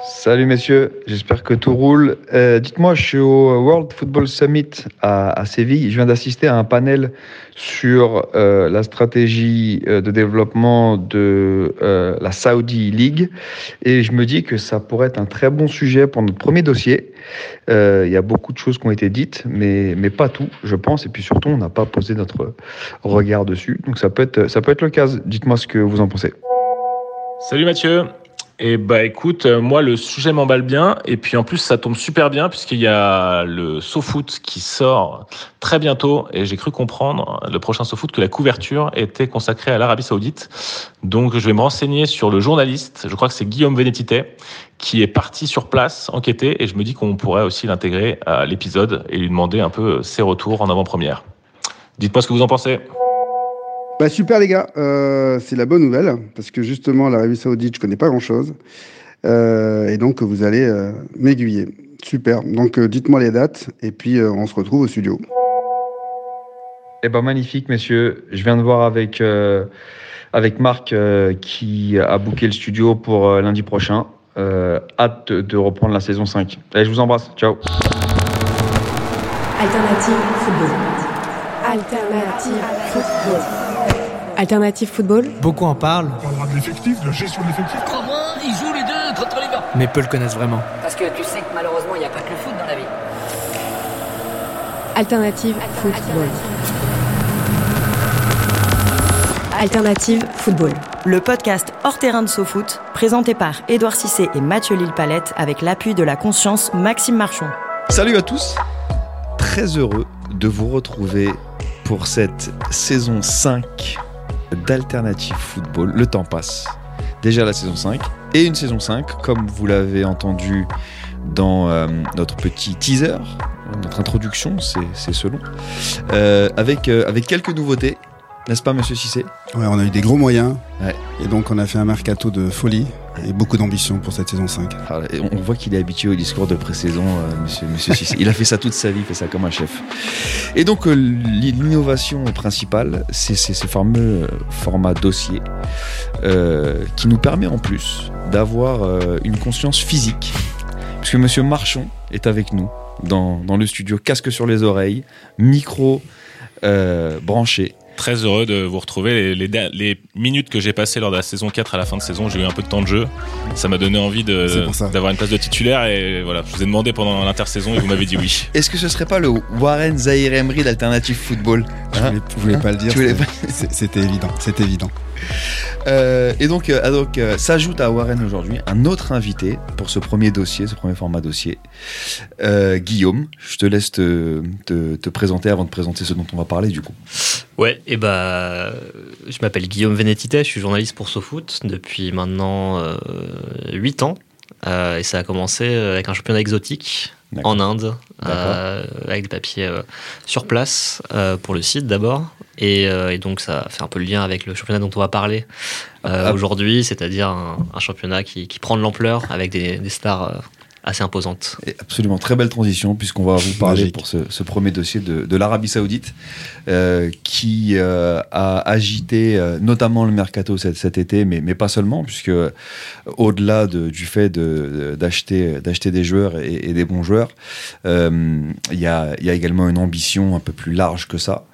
Salut messieurs, j'espère que tout roule. Euh, Dites-moi, je suis au World Football Summit à, Séville. Je viens d'assister à un panel sur euh, la stratégie euh, de développement de la Saudi League et je me dis que ça pourrait être un très bon sujet pour notre premier dossier. Il y a beaucoup de choses qui ont été dites, mais, mais pas tout, je pense. Et puis surtout, on n'a pas posé notre regard dessus. Donc ça peut être, ça peut être le cas. Dites-moi ce que vous en pensez. Salut Mathieu. Et bah écoute, euh, moi le sujet m'emballe bien et puis en plus ça tombe super bien puisqu'il y a le SoFoot qui sort très bientôt et j'ai cru comprendre le prochain SoFoot que la couverture était consacrée à l'Arabie Saoudite. Donc je vais me renseigner sur le journaliste, je crois que c'est Guillaume Vénétité qui est parti sur place enquêter et je me dis qu'on pourrait aussi l'intégrer à l'épisode et lui demander un peu ses retours en avant-première. Dites-moi ce que vous en pensez. Bah super les gars, euh, c'est la bonne nouvelle parce que justement l'Arabie Saoudite je connais pas grand chose euh, et donc vous allez euh, m'aiguiller. Super. Donc euh, dites-moi les dates et puis euh, on se retrouve au studio. Eh ben magnifique, messieurs. Je viens de voir avec, euh, avec Marc euh, qui a booké le studio pour euh, lundi prochain. Euh, hâte de, de reprendre la saison 5. Allez, je vous embrasse. Ciao. Alternative football. Alternative football. Alternative football. Beaucoup en parlent, On parlera de l'effectif, de la gestion de l'effectif. Comment ils jouent les deux contre les gars mais peu le connaissent vraiment. Parce que tu sais que malheureusement, il n'y a pas que le foot dans la vie. Alternative football. Alternative football. Le podcast Hors terrain de SoFoot, présenté par Édouard Cissé et Mathieu Lille-Palette avec l'appui de la conscience Maxime Marchon. Salut à tous Très heureux de vous retrouver pour cette saison 5 d'Alternative Football. Le temps passe. Déjà la saison 5 et une saison 5, comme vous l'avez entendu dans euh, notre petit teaser, notre introduction, c'est selon, euh, avec, euh, avec quelques nouveautés, n'est-ce pas, monsieur Cissé? Ouais, on a eu des gros moyens Ouais. et donc on a fait un mercato de folie et beaucoup d'ambition pour cette saison 5. Ah, On voit qu'il est habitué au discours de pré-saison, euh, monsieur, monsieur Cissé. Il a fait ça toute sa vie, il fait ça comme un chef. Et donc, euh, l'innovation principale, c'est ce fameux euh, format dossier euh, qui nous permet en plus d'avoir une conscience physique. Puisque monsieur Marchon est avec nous dans, dans le studio, casque sur les oreilles, micro branché. Très heureux de vous retrouver. Les, les der- les minutes que j'ai passées lors de la saison 4 à la fin de saison, j'ai eu un peu de temps de jeu. Ça m'a donné envie d'avoir une place de titulaire. Et voilà, je vous ai demandé pendant l'intersaison et vous m'avez dit oui. Est-ce que ce serait pas le Warren Zahir Emery d'Alternative Football? Je Hein voulais, je voulais pas le dire, voulais c'était évident, c'est évident. Euh, et donc, euh, ah, donc euh, s'ajoute à Warren aujourd'hui un autre invité pour ce premier dossier, ce premier format dossier. Euh, Guillaume, je te laisse te, te, te présenter avant de présenter ce dont on va parler du coup. Ouais, et bah, je m'appelle Guillaume Vénétité, je suis journaliste pour SoFoot depuis maintenant euh, 8 ans. Et ça a commencé avec un championnat exotique en Inde, avec des papiers sur place pour le site d'abord. Et, euh, et donc ça fait un peu le lien avec le championnat dont on va parler euh, Ah. aujourd'hui, c'est-à-dire un, un championnat qui, qui prend de l'ampleur avec des, des stars euh, assez imposantes. Et absolument très belle transition puisqu'on va vous parler Magique. pour ce, ce premier dossier de, de l'Arabie Saoudite euh, qui euh, a agité euh, notamment le mercato cet, cet été, mais, mais pas seulement puisque au-delà de- du fait de- de- d'acheter des joueurs et, et des bons joueurs, euh, il y, a, il y a également une ambition un peu plus large que ça.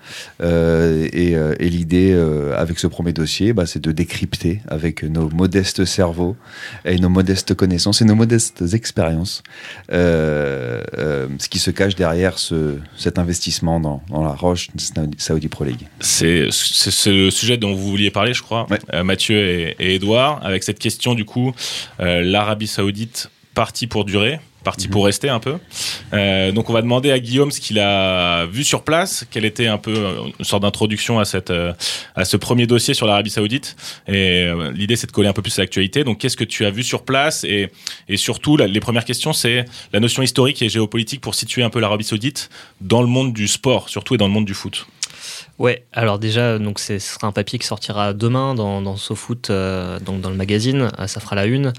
Euh, et euh, et l'idée euh, avec ce premier dossier, bah, c'est de décrypter avec nos modestes cerveaux et nos modestes connaissances et nos modestes expériences ce qui se cache derrière ce, cet investissement dans, dans la Roche Saudi Pro League. C'est le sujet dont vous vouliez parler, je crois, Ouais. Mathieu et, et Edouard, avec cette question du coup, l'Arabie Saoudite partie pour durer. Parti pour rester un peu. Euh, donc on va demander à Guillaume ce qu'il a vu sur place, quelle était un peu euh, une sorte d'introduction à cette euh, à ce premier dossier sur l'Arabie Saoudite. Et euh, l'idée c'est de coller un peu plus à l'actualité. Donc qu'est-ce que tu as vu sur place? Et et surtout les premières questions c'est la notion historique et géopolitique pour situer un peu l'Arabie Saoudite dans le monde du sport, surtout et dans le monde du foot. Ouais, alors déjà, donc ce sera un papier qui sortira demain dans, dans SoFoot, euh, donc dans le magazine, euh, ça fera la une.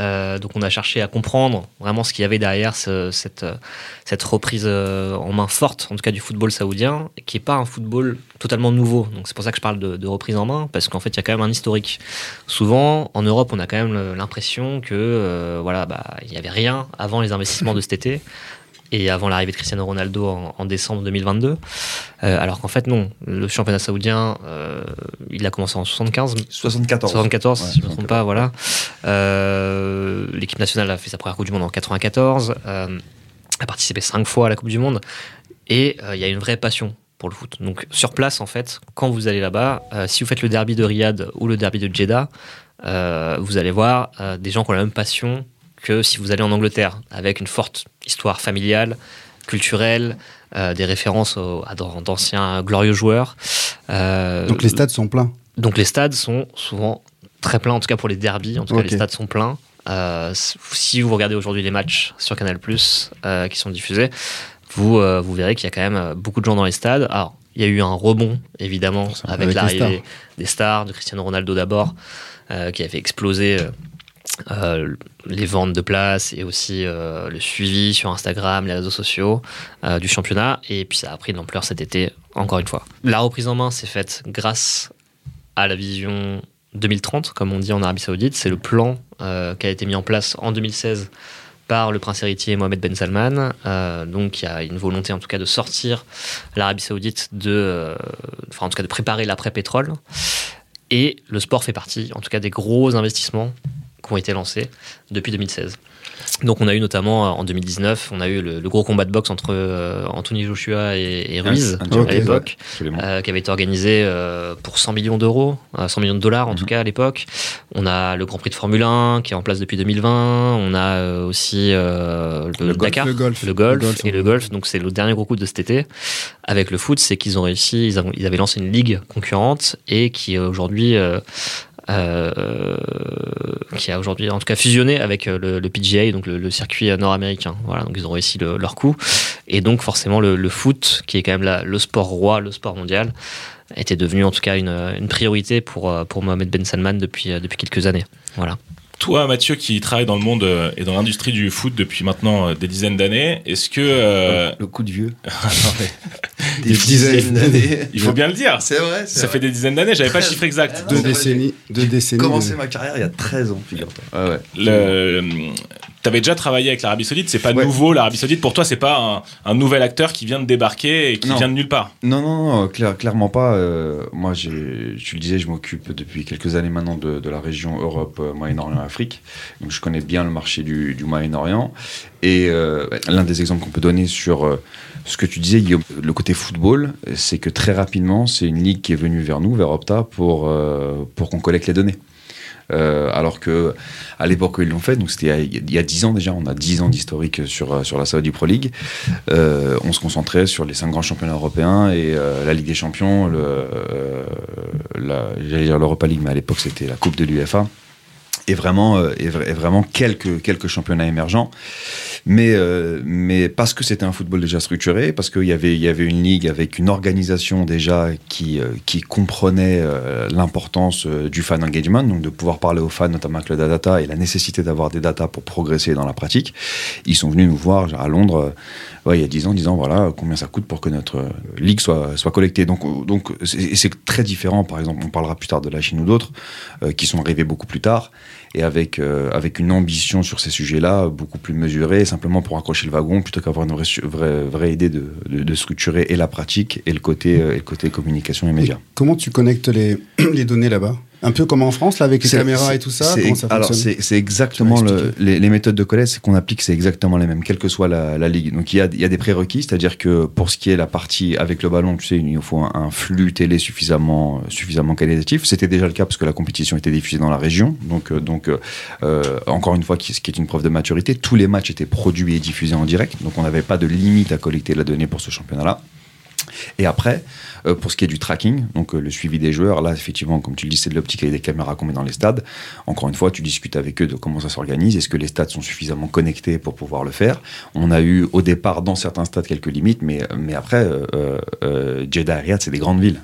Euh, donc on a cherché à comprendre vraiment ce qu'il y avait derrière ce- cette, reprise en main forte, en tout cas du football saoudien, qui n'est pas un football totalement nouveau. Donc c'est pour ça que je parle de, reprise en main, parce qu'en fait il y a quand même un historique. Souvent en Europe on a quand même l'impression que euh, voilà, bah, il avait rien avant les investissements de cet été et avant l'arrivée de Cristiano Ronaldo en, en décembre 2022. Euh, alors qu'en fait, non. Le championnat saoudien, euh, il a commencé en 75. 74. 74, Ouais, si je ne me trompe pas, voilà. Euh, L'équipe nationale a fait sa première Coupe du Monde en 94, euh, a participé cinq fois à la Coupe du Monde, et il y a une vraie passion pour le foot. Donc sur place, en fait, quand vous allez là-bas, si vous faites le derby de Riyad ou le derby de Jeddah, vous allez voir des gens qui ont la même passion que si vous allez en Angleterre, avec une forte histoire familiale, culturelle, euh, des références au- à d'an- d'anciens glorieux joueurs. Euh, Donc les stades sont pleins. donc les stades sont souvent très pleins, en tout cas pour les derbies, en tout cas les stades sont pleins. Euh, si vous regardez aujourd'hui les matchs sur Canal qui sont diffusés, vous, vous verrez qu'il y a quand même beaucoup de gens dans les stades. Alors, il y a eu un rebond, évidemment, avec, l'arrivée stars. des stars, de Cristiano Ronaldo d'abord, qui a fait exploser euh, les ventes de places et aussi euh, le suivi sur Instagram, les réseaux sociaux euh, du championnat. Et puis ça a pris de l'ampleur cet été, encore une fois. La reprise en main s'est faite grâce à la vision 2030, comme on dit en Arabie Saoudite. C'est le plan qui a été mis en place en 2016 par le prince héritier Mohamed Ben Salman. Donc il y a une volonté en tout cas de sortir l'Arabie Saoudite de, enfin en tout cas de préparer l'après-pétrole. Et le sport fait partie, en tout cas, des gros investissements qui ont été lancés depuis 2016. Donc on a eu notamment euh, en 2019, on a eu le, le gros combat de boxe entre euh, Anthony Joshua et, et Ruiz à l'époque, euh, qui avait été organisé euh, pour 100 millions d'euros, euh, 100 millions de dollars en Mhm. tout cas à l'époque. On a le Grand Prix de Formule 1 qui est en place depuis 2020. On a aussi le, Le golf. Dakar, Le golf. le golf Le golf, et le golf. Donc c'est le dernier gros coup de cet été avec le foot, c'est qu'ils ont réussi, ils, avaient lancé une ligue concurrente et qui aujourd'hui euh, qui a aujourd'hui en tout cas fusionné avec euh, le, PGA, donc le, circuit euh, nord-américain. Voilà, donc ils ont réussi le- leur coup. Et donc forcément le, foot, qui est quand même le sport roi, le sport mondial, était devenu en tout cas une, priorité pour, Mohamed Ben Salman depuis, depuis quelques années. Voilà. Toi, Mathieu, qui travaille dans le monde euh, et dans l'industrie du foot depuis maintenant euh, des dizaines d'années, est-ce que euh, Le coup de vieux. mais Des dizaines d'années. il faut bien le dire, C'est vrai. ça fait des dizaines d'années. J'avais pas le chiffre exact. Deux c'est vrai, décennies. Deux décennies. commencé de- ma carrière il y a 13 ans, figure-toi. Ouais, ouais. Le... T'avais déjà travaillé avec l'Arabie Saoudite, c'est pas Ouais. nouveau. L'Arabie Saoudite, pour toi, c'est pas un, un nouvel acteur qui vient de débarquer et qui Non. vient de nulle part. Non, non, non, clair- clairement pas. Euh, moi, j'ai, tu le disais, je m'occupe depuis quelques années maintenant de, de la région Europe, Moyen-Orient, Donc, je connais bien le marché du, Moyen-Orient. Et euh, l'un des exemples qu'on peut donner sur euh, ce que tu disais, le côté football, c'est que très rapidement, c'est une ligue qui est venue vers nous, vers Opta, pour, euh, pour qu'on collecte les données. Alors que à l'époque où ils l'ont fait, donc c'était il y a- il y a 10 ans déjà, on a 10 ans d'historique sur, sur la Saudi Pro League, on se concentrait sur les cinq grands championnats européens et la Ligue des Champions, le, la- j'allais dire l'Europa League, mais à l'époque c'était la Coupe de l'UEFA. Et vraiment, euh, et, et vraiment quelques, quelques championnats émergents. Mais, euh, mais parce que c'était un football déjà structuré, parce qu'il y avait, il y avait une ligue avec une organisation déjà qui, euh, qui comprenait euh, l'importance euh, du fan engagement, donc de pouvoir parler aux fans, notamment avec le data et la nécessité d'avoir des data pour progresser dans la pratique. Ils sont venus nous voir à Londres euh, ouais, il y a 10 ans, disant voilà combien ça coûte pour que notre euh, ligue soit, soit collectée. Donc, euh, donc c'est très différent, par exemple, on parlera plus tard de la Chine ou d'autres, euh, qui sont arrivés beaucoup plus tard et avec, euh, avec une ambition sur ces sujets-là beaucoup plus mesurée, simplement pour accrocher le wagon, plutôt qu'avoir une vraie, vraie, idée de, structurer et la pratique et le côté, euh, communication et médias. Comment tu connectes les données là-bas? Un peu comme en France, là, avec les caméras et tout ça. c'est- comment ça alors c'est exactement le, les, les méthodes de collège, qu'on applique, c'est exactement les mêmes, quelle que soit la, la ligue. Donc il y a, il y a des prérequis, c'est-à-dire que pour ce qui est la partie avec le ballon, tu sais, il faut un, un flux télé suffisamment suffisamment qualitatif. C'était déjà le cas parce que la compétition était diffusée dans la région. Donc euh, donc euh, euh, encore une fois, qui- ce qui est une preuve de maturité, tous les matchs étaient produits et diffusés en direct. Donc on n'avait pas de limite à collecter la donnée pour ce championnat-là. Et après, euh, pour ce qui est du tracking, donc euh, le suivi des joueurs, là, effectivement, comme tu le dis, c'est de l'optique avec des caméras qu'on met dans les stades. Encore une fois, tu discutes avec eux de comment ça s'organise. Est-ce que les stades sont suffisamment connectés pour pouvoir le faire? On a eu au départ, dans certains stades, quelques limites, mais, mais après, euh, Jeddah et Riyadh, c'est des grandes villes.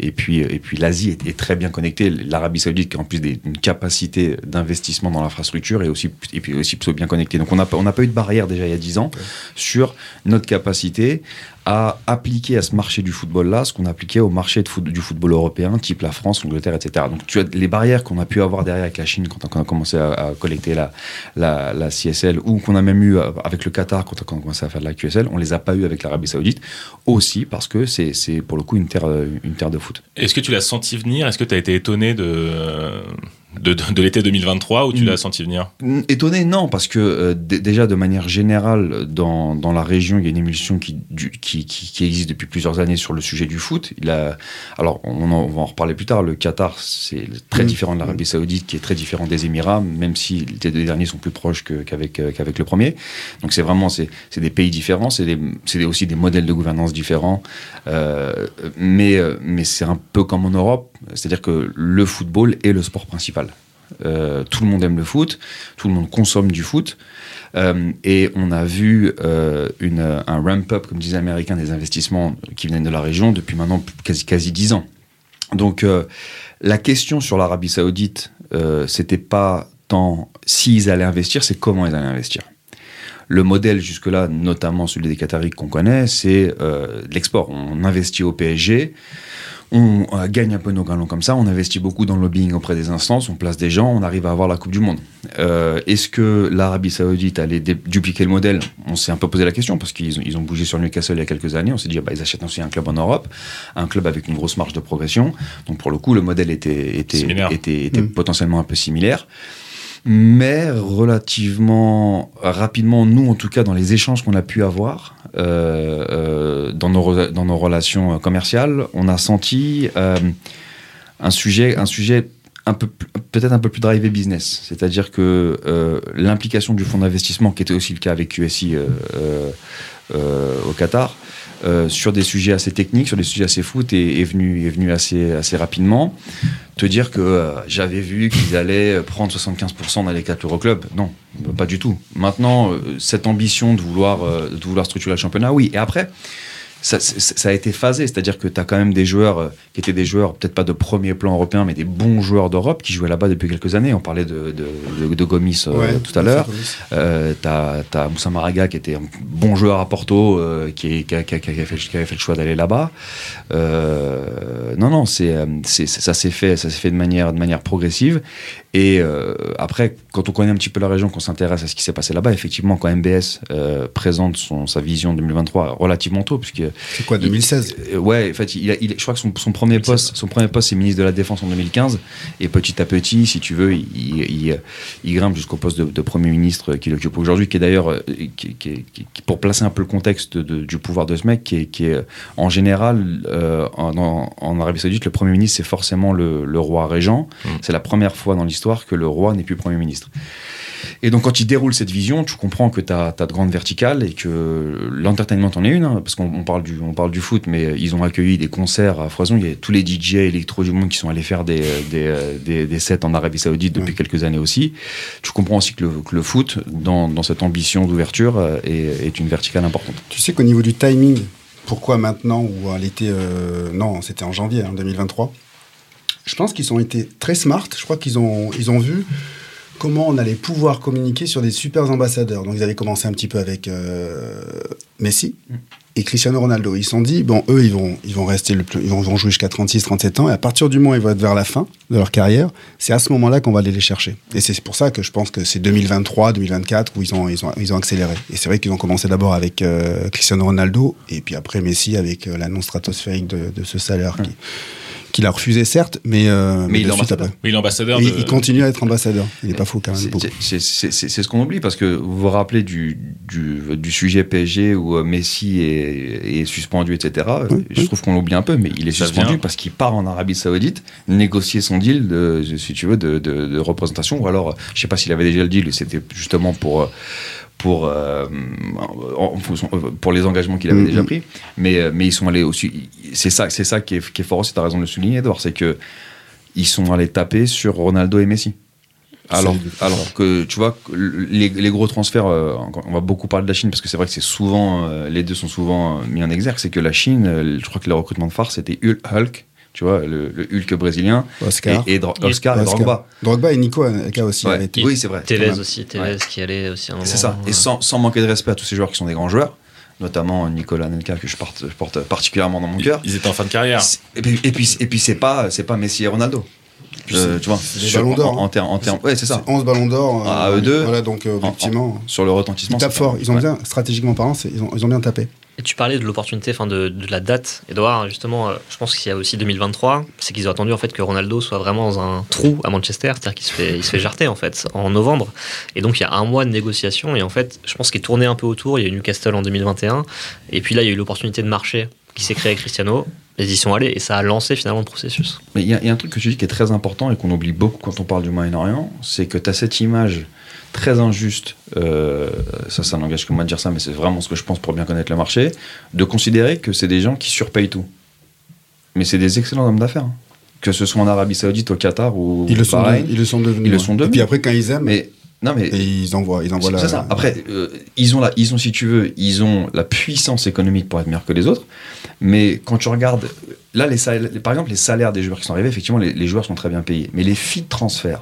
Et puis, et puis l'Asie est, est très bien connectée. L'Arabie Saoudite, qui a en plus des- une capacité d'investissement dans l'infrastructure, est aussi, et puis aussi plutôt bien connectée. Donc on n'a on n'a pas eu de barrière déjà il y a 10 ans sur notre capacité à appliquer à ce marché du football-là ce qu'on appliquait au marché du football européen, type la France, l'Angleterre, etc. Donc tu as les barrières qu'on a pu avoir derrière avec la Chine quand on a commencé à, collecter la, la, CSL, ou qu'on a même eu euh, avec le Qatar quand on a commencé à faire de la QSL, on les a pas eu avec l'Arabie Saoudite, aussi parce que c'est c'est pour le coup une terre, euh, une terre de foot. Est-ce que tu l'as senti venir? Est-ce que tu as été étonné de, de, de, de l'été 2023 ou tu Mm. l'as senti venir Mm, Étonné, non, parce que euh, déjà de manière générale, dans, dans la région, il y a une émulsion qui, du- qui, qui, qui existe depuis plusieurs années sur le sujet du foot. Il a, alors, on, en- on va en reparler plus tard. Le Qatar, c'est très Mm. différent de l'Arabie Saoudite, qui est très différent des Émirats, même si les deux derniers sont plus proches qu'avec euh, qu'avec le premier. Donc, c'est vraiment c'est c'est des pays différents, c'est des- c'est des- aussi des modèles de gouvernance différents. Euh, mais euh, mais c'est un peu comme en Europe, c'est-à-dire que le football est le sport principal. Euh, tout le monde aime le foot, tout le monde consomme du foot. Euh, et on a vu euh, un ramp-up, comme disait l'américain, des investissements qui viennent de la région depuis maintenant quasi, quasi 10 ans. Donc la question sur l'Arabie Saoudite, c'était pas tant s'ils allaient investir, c'est comment ils allaient investir. Le modèle jusque-là, notamment celui des Qataris qu'on connaît, c'est l'export. On investit au PSG, on euh, gagne un peu nos galons comme ça, on investit beaucoup dans le lobbying auprès des instances, on place des gens, on arrive à avoir la Coupe du Monde. Euh, Est-ce que l'Arabie Saoudite allait dupliquer le modèle? On s'est un peu posé la question parce qu'ils ont, ils ont bougé sur Newcastle il y a quelques années. On s'est dit, ah bah, ils achètent aussi un club en Europe, un club avec une grosse marge de progression. Donc pour le coup, le modèle était, était, était, était Mm. potentiellement un peu similaire. Mais relativement rapidement, nous en tout cas, dans les échanges qu'on a pu avoir, dans, nos, dans nos relations euh, commerciales, on a senti euh, un sujet, un sujet un peu peut-être un peu plus drivé business. C'est-à-dire que euh, l'implication du fonds d'investissement, qui était aussi le cas avec QSI euh, euh, au Qatar, sur des sujets assez techniques, sur des sujets assez foot, est, est venu, assez, rapidement. Te dire que j'avais vu qu'ils allaient prendre 75% dans les 4 Euroclubs, non, pas du tout. Maintenant, cette ambition de vouloir, de vouloir structurer le championnat, oui. Et après, ça, a été phasé, c'est-à-dire que tu as quand même des joueurs euh, qui étaient des joueurs, peut-être pas de premier plan européen, mais des bons joueurs d'Europe qui jouaient là-bas depuis quelques années. On parlait de, de, de- de Gomis euh, Ouais, tout à l'heure. Euh, t'as as Moussa Maraga qui était un bon joueur à Porto, euh, qui, a, qui a- qui a fait, qui avait fait le choix d'aller là-bas. Non, non, c'est ça s'est fait, ça s'est fait de manière, de manière progressive. Et après, quand on connaît un petit peu la région, qu'on s'intéresse à ce qui s'est passé là-bas, effectivement, quand MBS présente son, sa vision 2023 relativement tôt, puisque C'est quoi, 2016 euh, ouais, en fait, il il- je crois que son, son premier poste, son premier poste, c'est ministre de la Défense en 2015. Et petit à petit, si tu veux, il, il, il- il grimpe jusqu'au poste de, de premier ministre qu'il occupe aujourd'hui, qui est d'ailleurs, euh, qui, qui- qui- qui- pour placer un peu le contexte de- du pouvoir de ce mec, qui est, qui est en général, euh, en, en- Arabie Saoudite, le premier ministre, c'est forcément le, le roi régent. Mm. C'est la première fois dans l'histoire que le roi n'est plus premier ministre. Et donc, quand il déroule cette vision, tu comprends que tu as, de grandes verticales et que l'entertainment en est une, hein, parce qu'on on parle, du, on parle du foot, mais ils ont accueilli des concerts à foison. Il y a tous les DJ électro du monde qui sont allés faire des, des, des, des sets en Arabie Saoudite depuis Ouais. quelques années aussi. Tu comprends aussi que le, que le foot, dans, dans cette ambition d'ouverture, euh, est, est une verticale importante. Tu sais qu'au niveau du timing, pourquoi maintenant ou à l'été euh, Non, c'était en janvier hein, 2023. Je pense qu'ils ont été très smart. Je crois qu'ils ont, ils ont vu comment on allait pouvoir communiquer sur des super ambassadeurs. Donc ils avaient commencé un petit peu avec euh, Messi et Cristiano Ronaldo. Ils se sont dit, bon, eux, ils vont, ils vont rester, le plus, ils vont, jouer jusqu'à 36, 37 ans. Et à partir du moment où ils vont être vers la fin de leur carrière, c'est à ce moment-là qu'on va aller les chercher. Et c'est pour ça que je pense que c'est 2023, 2024 où ils ont, ils ont, ils ont accéléré. Et c'est vrai qu'ils ont commencé d'abord avec euh, Cristiano Ronaldo et puis après Messi avec euh, l'annonce stratosphérique de, de ce salaire qui, qu'il a refusé certes, mais, euh, Mais il est de suite ambassadeur. après. Mais il de. il continue à être ambassadeur. Il est pas fou quand même. C'est- beaucoup. c'est- C'est c'est- c'est ce qu'on oublie parce que vous vous rappelez du, du, du sujet PSG où euh, Messi est, est suspendu, etc. Je trouve qu'on l'oublie un peu, mais il est Ça suspendu vient. parce qu'il part en Arabie Saoudite négocier son deal, de, si tu veux, de, de- de représentation. Ou alors, je sais pas s'il avait déjà le deal, c'était justement pour. euh, Pour, euh, en- euh, pour les engagements qu'il avait Mhm. déjà pris, mais, euh, mais ils sont allés aussi. C'est ça, c'est ça qui est, qui est fort aussi. Tu as raison de le souligner, Edouard, c'est que ils sont allés taper sur Ronaldo et Messi. Alors, alors que tu vois, les, les gros transferts, euh, on va beaucoup parler de la Chine parce que c'est vrai que c'est souvent, euh, les deux sont souvent mis en exergue. C'est que la Chine, je crois que le recrutement de phare c'était Hul- Hulk, tu vois, le, le Hulk brésilien, Oscar. et, et Dro- Oscar et. Drogba. Drogba et Nico Anelka aussi Ouais. avaient été. Oui, c'est vrai. Tevez aussi, Tevez qui allait aussi C'est ça. ouais. Et sans, sans manquer de respect à tous ces joueurs qui sont des grands joueurs, notamment Nicolas Anelka que je porte, je porte particulièrement dans mon cœur. Ils étaient en fin de carrière. C'est- Et puis, et puis, et puis c'est pas, c'est pas Messi et Ronaldo. Euh, tu vois, sur- ballons d'or, En, en hein. termes, en termes- ouais, c'est ça. 11 ballons d'or. euh, Ah, eux deux. Voilà, donc euh, En- en- effectivement. sur le retentissement. Ils tapent fort. Ils ont ouais. bien, stratégiquement parlant, ils ont, ils ont bien tapé. Et tu parlais de l'opportunité, enfin de, de la date, Edouard. Justement, euh, je pense qu'il y a aussi 2023. C'est qu'ils ont attendu en fait que Ronaldo soit vraiment dans un trou à Manchester, c'est-à-dire qu'il se fait, il se fait jarter en fait en novembre. Et donc il y a un mois de négociation. Et en fait, je pense qu'il tournait un peu autour. Il y a eu Newcastle en 2021. Et puis là, il y a eu l'opportunité de marché qui s'est créée avec Cristiano. Et ils y sont allés et ça a lancé finalement le processus. Mais il y, a- il y a un truc que tu dis qui est très important et qu'on oublie beaucoup quand on parle du Moyen-Orient, c'est que tu as cette image très injuste, euh, ça, ça n'engage que moi de dire ça, mais c'est vraiment ce que je pense pour bien connaître le marché, de considérer que c'est des gens qui surpayent tout. Mais c'est des excellents hommes d'affaires. hein. Que ce soit en Arabie Saoudite, au Qatar ou Ils le au sont, ils le sont devenus. Ils le sont Et devenus. puis après, quand ils aiment, Mais, non, mais et ils envoient, ils envoient c'est la. c'est ça. Après, euh, ils, ont la, ils ont, si tu veux, ils ont la puissance économique pour être meilleurs que les autres. Mais quand tu regardes, là, les salaires- par exemple, les salaires des joueurs qui sont arrivés, effectivement, les, les joueurs sont très bien payés. Mais les filles de transfert,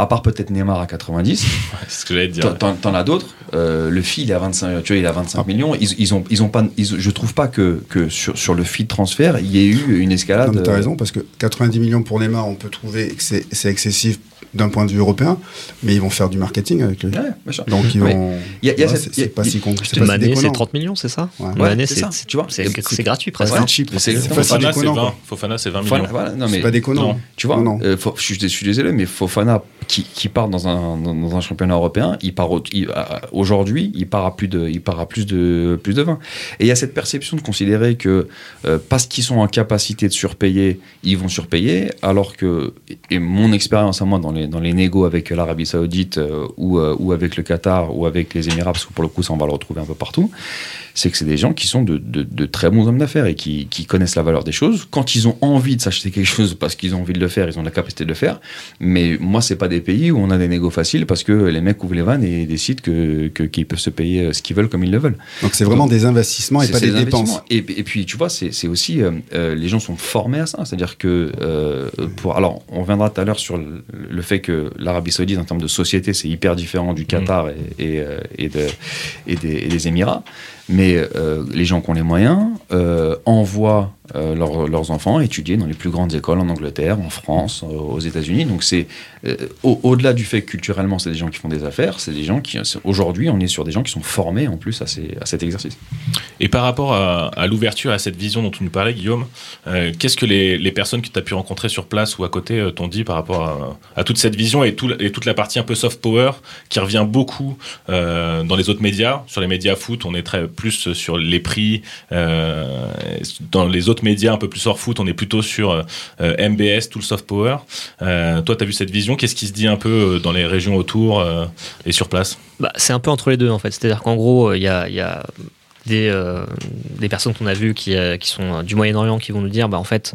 à part peut-être Neymar à 90, C'est ce que j'allais dire. t'en t'en as d'autres. Euh, le fil, il est à 25, tu vois, il est à 25 millions. Ils, ils ont, ils ont pas, ils- je trouve pas que, que sur, sur le fil de transfert, il y ait eu une escalade. Non, mais t'as euh, raison, parce que 90 millions pour Neymar, on peut trouver que c'est c'est excessif d'un point de vue européen, mais ils vont faire du marketing avec lui. Ouais. Donc ils vont. Ouais, c'est- c'est pas si con. C'est Une pas si année, c'est déconnant. 30 millions, c'est ça Ouais. Une Ouais, année, c'est c'est ça, tu vois. c'est- c'est gratuit presque. Hein. cheap. C'est C'est Fofana, c'est déconnant. 20. quoi. Fofana, c'est 20 Voilà, millions. voilà. Non, mais C'est pas déconnant. non. Tu vois, Non, non. euh, je, suis, je suis désolé, mais Fofana qui, qui part dans un, dans, dans un championnat européen, il part au- il- à- aujourd'hui, il part à plus de, il part à plus de, plus de 20. Et il y a cette perception de considérer que euh, parce qu'ils sont en capacité de surpayer, ils vont surpayer, alors que et mon expérience à moi dans les dans les négos avec l'Arabie Saoudite euh, ou euh, ou avec le Qatar ou avec les Émirats, parce que pour le coup ça on va le retrouver un peu partout, c'est que c'est des gens qui sont de, de- de très bons hommes d'affaires et qui, qui connaissent la valeur des choses. Quand ils ont envie de s'acheter quelque chose parce qu'ils ont envie de le faire, ils ont la capacité de le faire. Mais moi, c'est pas des pays où on a des négos faciles parce que les mecs ouvrent les vannes et décident que, que- qu'ils peuvent se payer euh, ce qu'ils veulent comme ils le veulent. Donc c'est vraiment des investissements et pas des des dépenses. Et, et puis, tu vois, c'est c'est aussi. euh, euh, les gens sont formés à ça. C'est-à-dire que. euh, pour, alors, on reviendra tout à l'heure sur le, le fait que l'Arabie Saoudite, en termes de société, c'est hyper différent du Qatar et, et, et de- et des, et des Émirats. Mais euh, les gens qui ont les moyens euh, envoient euh, leurs- enfants étudier dans les plus grandes écoles en Angleterre, en France, euh, aux États-Unis. Donc, c'est euh, au- au-delà du fait que culturellement, c'est des gens qui font des affaires, c'est des gens qui. Aujourd'hui, on est sur des gens qui sont formés en plus à, ces- à cet exercice. Et par rapport à, à l'ouverture, à cette vision dont tu nous parlais, Guillaume, euh, qu'est-ce que les, les personnes que tu as pu rencontrer sur place ou à côté euh, t'ont dit par rapport à, à toute cette vision et, tout- et toute la partie un peu soft power qui revient beaucoup dans les autres médias? Sur les médias foot, on est très plus sur les prix. dans les autres médias un peu plus hors foot, on est plutôt sur euh, MBS, tout le soft power. Euh, toi, tu as vu cette vision Qu'est-ce qui se dit un peu euh, dans les régions autour euh, et sur place? Bah, c'est un peu entre les deux en fait. C'est-à-dire qu'en gros, il y a, des, euh, personnes qu'on a vues qui, euh, sont euh, du Moyen-Orient qui vont nous dire bah, en fait,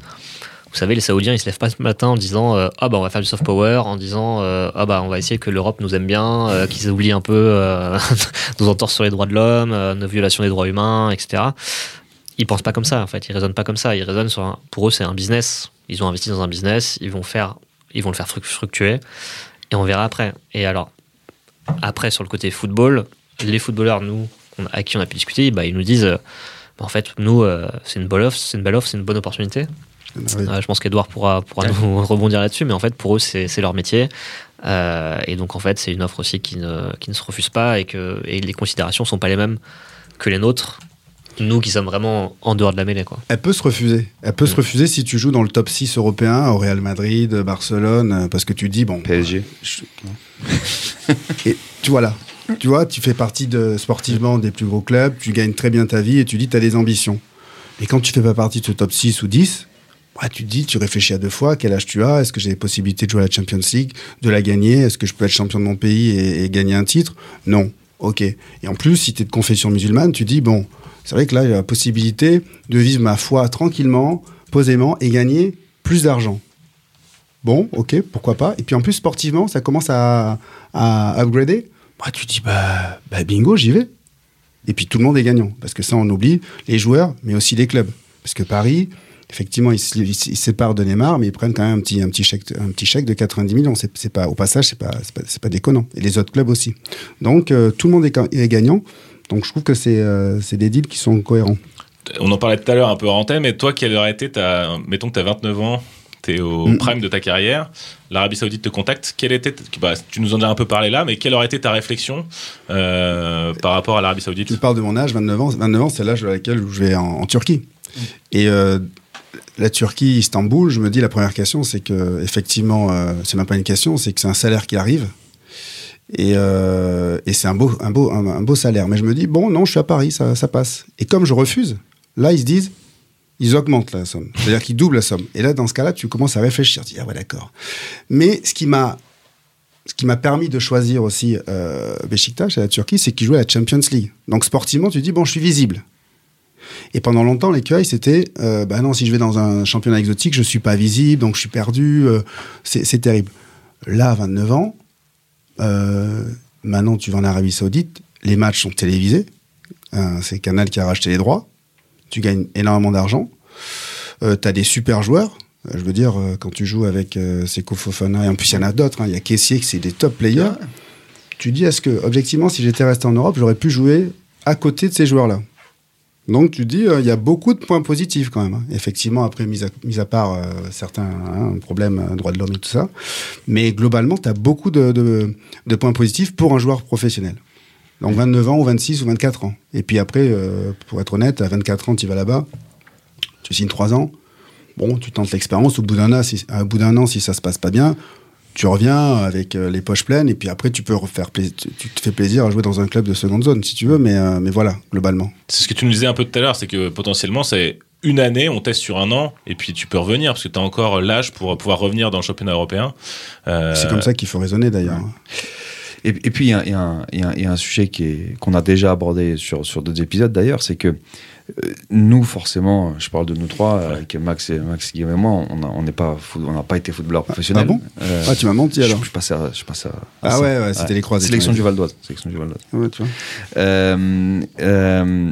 vous savez, les Saoudiens ils se lèvent pas ce matin en disant euh, ah bah on va faire du soft power, en disant euh, ah bah on va essayer que l'Europe nous aime bien, euh, qu'ils oublient un peu euh, nos entorses sur les droits de l'homme, euh, nos violations des droits humains, etc. Ils pensent pas comme ça en fait, ils raisonnent pas comme ça. Ils raisonnent sur un- pour eux c'est un business. Ils ont investi dans un business, ils vont faire, ils vont le faire fruc- fructuer et on verra après. Et alors après, sur le côté football, les footballeurs, nous, on- à qui on a pu discuter, bah, ils nous disent euh, bah, en fait, nous, euh, c'est une bonne offre, c'est une belle offre, c'est une bonne opportunité. Oui. Euh, je pense qu'Edouard pourra, pourra nous rebondir là-dessus, mais en fait, pour eux, c'est leur métier. Euh, et donc, en fait, c'est une offre aussi qui ne, qui ne se refuse pas et que et les considérations sont pas les mêmes que les nôtres nous qui sommes vraiment en dehors de la mêlée. Quoi. Elle peut se refuser. Elle peut se refuser si tu joues dans le top 6 européen, au Real Madrid, Barcelone, euh, parce que tu dis, bon. PSG. Et tu vois là. Tu vois, tu fais partie de, sportivement des plus gros clubs, tu gagnes très bien ta vie et tu dis, tu as des ambitions. Et quand tu fais pas partie de ce top 6 ou 10, bah, tu te dis, tu réfléchis à deux fois, quel âge tu as, est-ce que j'ai les possibilités de jouer à la Champions League, de la gagner, est-ce que je peux être champion de mon pays et, et gagner un titre? Non. Ok. Et en plus, si tu es de confession musulmane, tu dis, bon, c'est vrai que là, j'ai la possibilité de vivre ma foi tranquillement, posément et gagner plus d'argent. Bon, ok, pourquoi pas. Et puis en plus, sportivement, ça commence à, à upgrader. Bah, tu dis, bah, bah bingo, j'y vais. Et puis tout le monde est gagnant. Parce que ça, on oublie les joueurs, mais aussi les clubs. Parce que Paris, effectivement, ils se, ils se séparent de Neymar, mais ils prennent quand même un petit, un petit, chèque, un petit chèque de 90 millions. C'est, c'est pas, au passage, c'est pas, c'est pas, c'est pas déconnant. Et les autres clubs aussi. Donc, euh, tout le monde est, est, gagnant. Donc, je trouve que c'est, euh, c'est des deals qui sont cohérents. On en parlait tout à l'heure un peu en antenne, mais toi, quelle aurait été ta. Mettons que tu as 29 ans, tu es au Mm. prime de ta carrière, l'Arabie Saoudite te contacte. Quelle était, bah, tu nous en as un peu parlé là, mais quelle aurait été ta réflexion euh, par rapport à l'Arabie Saoudite? Tu parles de mon âge, 29 ans. 29 ans, c'est l'âge à laquelle je vais en, en Turquie. Et euh, la Turquie, Istanbul, je me dis la première question, c'est que effectivement, euh, c'est même pas une question, c'est que c'est un salaire qui arrive. Et, euh, c'est un beau, un, beau, un, beau salaire. Mais je me dis, bon, non, je suis à Paris, ça, ça passe. Et comme je refuse, là, ils se disent, ils augmentent la somme. C'est-à-dire qu'ils doublent la somme. Et là, dans ce cas-là, tu commences à réfléchir. Tu dis, ah ouais, d'accord. Mais ce qui m'a permis de choisir aussi euh, Beşiktaş à la Turquie, c'est qu'ils jouaient à la Champions League. Donc sportivement, tu dis, bon, je suis visible. Et pendant longtemps, l'écueil, c'était, euh, bah non, si je vais dans un championnat exotique, je suis pas visible, donc je suis perdu, euh, c'est terrible. Là, à 29 ans, euh, maintenant tu vas en Arabie Saoudite, les matchs sont télévisés, hein, c'est Canal qui a racheté les droits, tu gagnes énormément d'argent, euh, tu as des super joueurs, je veux dire, quand tu joues avec Seko Fofana, et en plus il y en a d'autres, hein, il y a Kessier, c'est des top players, tu dis, est-ce que, objectivement, si j'étais resté en Europe, j'aurais pu jouer à côté de ces joueurs-là? Donc tu dis, il euh, y a beaucoup de points positifs quand même. Hein. Effectivement, après, mis à, part euh, certains hein, problèmes, euh, droits de l'homme et tout ça. Mais globalement, tu as beaucoup de, points positifs pour un joueur professionnel. Donc 29 ans ou 26 ou 24 ans. Et puis après, pour être honnête, à 24 ans, tu vas là-bas, tu signes 3 ans. Bon, tu tentes l'expérience. Au bout d'un an, si, bout d'un an, si ça se passe pas bien, tu reviens avec euh, les poches pleines et puis après tu peux refaire tu, te fais plaisir à jouer dans un club de seconde zone si tu veux mais, euh, mais voilà globalement. C'est ce que tu nous disais un peu tout à l'heure c'est que potentiellement c'est une année on teste sur un an et puis tu peux revenir parce que tu as encore l'âge pour pouvoir revenir dans le championnat européen. Euh... c'est comme ça qu'il faut raisonner d'ailleurs. Et, et, puis il y, y, y, y, a un sujet qu'on a déjà abordé sur, sur d'autres épisodes d'ailleurs c'est que nous, forcément, je parle de nous trois, ouais. avec Max et Max Guillaume et moi, on n'a pas, on pas été footballeur professionnel. Ah bon euh, ah, tu m'as menti alors. Je, je passais à, je passais à, ah ouais, ouais c'était les croisés. Sélection du Val d'Oise. Sélection du Val d'Oise. Ouais, tu vois. Euh,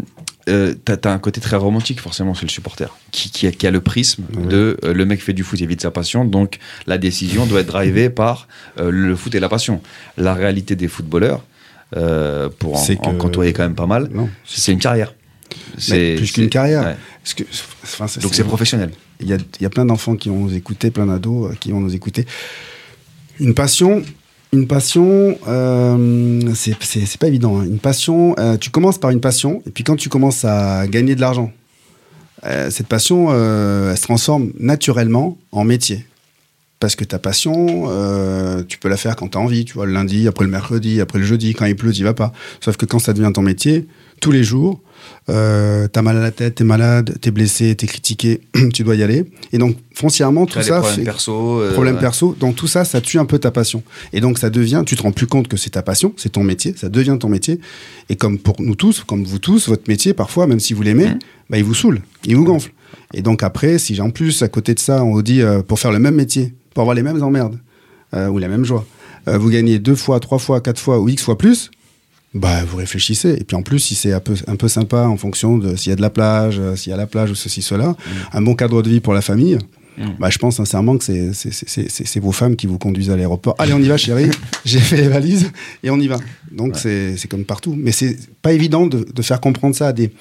euh, t'as as un côté très romantique forcément chez le supporter qui, qui, a, qui a, le prisme ouais. de euh, le mec fait du foot il évite sa passion donc la décision doit être drivée par euh, le foot et la passion. La réalité des footballeurs euh, pour en, en côtoyer quand même pas mal c'est une carrière. C'est plus qu'une carrière. ouais. que, enfin, donc c'est professionnel. Il y a, il y a plein d'enfants qui vont nous écouter plein d'ados qui vont nous écouter. Une passion une passion, euh, c'est pas évident. Hein. Une passion, euh, tu commences par une passion, et puis quand tu commences à gagner de l'argent, euh, cette passion, elle se transforme naturellement en métier. Parce que ta passion, euh, tu peux la faire quand tu as envie, tu vois, le lundi, après le mercredi, après le jeudi, quand il pleut, tu vas pas. Sauf que quand ça devient ton métier, tous les jours, euh, t'as mal à la tête, t'es malade, t'es blessé, t'es critiqué, tu dois y aller. Et donc, foncièrement, tout ça. Problèmes perso. Euh, problèmes ouais. perso. Donc, tout ça, ça tue un peu ta passion. Et donc, ça devient, tu te rends plus compte que c'est ta passion, c'est ton métier, ça devient ton métier. Et comme pour nous tous, comme vous tous, votre métier, parfois, même si vous l'aimez, mmh. bah, il vous saoule, il vous gonfle. Et donc, après, si en plus, à côté de ça, on vous dit, euh, pour faire le même métier, pour avoir les mêmes emmerdes, euh, ou la même joie, euh, vous gagnez deux fois, trois fois, quatre fois ou X fois plus, bah, vous réfléchissez. Et puis en plus, si c'est un peu, un peu sympa en fonction de s'il y a de la plage, euh, s'il y a la plage ou ceci, cela, mmh. un bon cadre de vie pour la famille, mmh. bah, je pense sincèrement que c'est vos femmes qui vous conduisent à l'aéroport. Allez, on y va, chérie. J'ai fait les valises et on y va. Donc ouais. c'est comme partout. Mais c'est pas évident de, de, faire comprendre ça à des,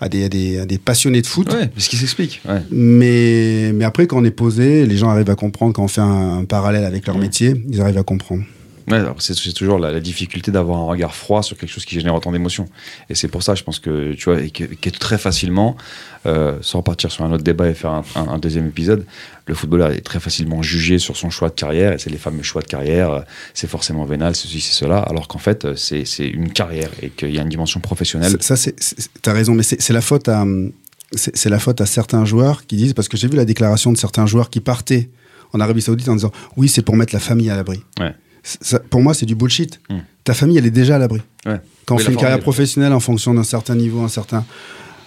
à des, à des, à des passionnés de foot. Ouais, ce qui s'explique. Ouais. Mais, mais après, quand on est posé, les gens arrivent à comprendre, quand on fait un, un parallèle avec leur mmh. métier, ils arrivent à comprendre. Ouais, c'est toujours la, la difficulté d'avoir un regard froid sur quelque chose qui génère autant d'émotions. Et c'est pour ça, je pense que tu vois, et que, que très facilement, euh, sans partir sur un autre débat et faire un, un- un deuxième épisode, le footballeur est très facilement jugé sur son choix de carrière. Et c'est les fameux choix de carrière. euh, C'est forcément vénal, ceci, c'est cela. Alors qu'en fait, euh, c'est une carrière et qu'il y a une dimension professionnelle. Ça, t'as raison, mais c'est, la faute à, c'est, c'est la faute à certains joueurs qui disent, parce que j'ai vu la déclaration de certains joueurs qui partaient en Arabie Saoudite en disant, oui, c'est pour mettre la famille à l'abri. Ouais. Ça- pour moi, c'est du bullshit. Hmm. Ta famille, elle est déjà à l'abri. Ouais. Quand on Oui, fait la une carrière professionnelle en fonction d'un certain niveau, un certain.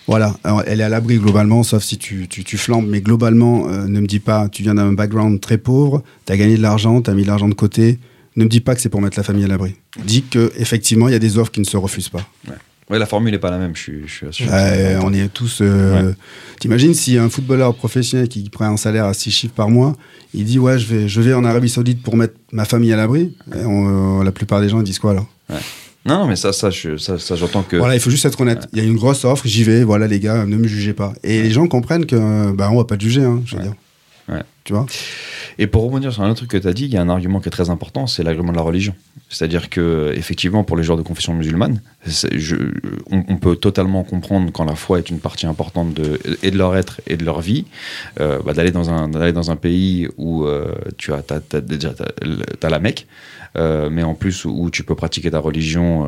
Voilà, Alors, elle est à l'abri globalement, sauf si tu, tu, tu flambes. Mais globalement, euh, ne me dis pas, tu viens d'un background très pauvre, tu as gagné de l'argent, tu as mis de l'argent de côté. Ne me dis pas que c'est pour mettre la famille à l'abri. Dis que effectivement, il y a des offres qui ne se refusent pas. Ouais, la formule n'est pas la même, je suis, je suis sûr. Ouais, on est tous. euh, Ouais. T'imagines si un footballeur professionnel qui prend un salaire à 6 chiffres par mois, il dit ouais, je vais, je vais en Arabie Saoudite pour mettre ma famille à l'abri. Euh, la plupart des gens ils disent quoi alors? Non, non, mais ça, ça, je- ça, ça, j'entends que. Voilà, il faut juste être honnête. Il y a une grosse offre, j'y vais. Voilà les gars, ne me jugez pas. Et les gens comprennent que bah on va pas te juger, hein, je veux Ouais. dire. Ouais. Tu vois Et pour rebondir sur un autre truc que tu as dit, il y a un argument qui est très important, c'est l'argument de la religion. C'est-à-dire que, effectivement, pour les joueurs de confession musulmane, je- on, on peut totalement comprendre quand la foi est une partie importante de, et de leur être et de leur vie, euh, bah, d'aller dans un dans un pays où euh, tu as déjà la Mecque, euh, mais en plus où tu peux pratiquer ta religion,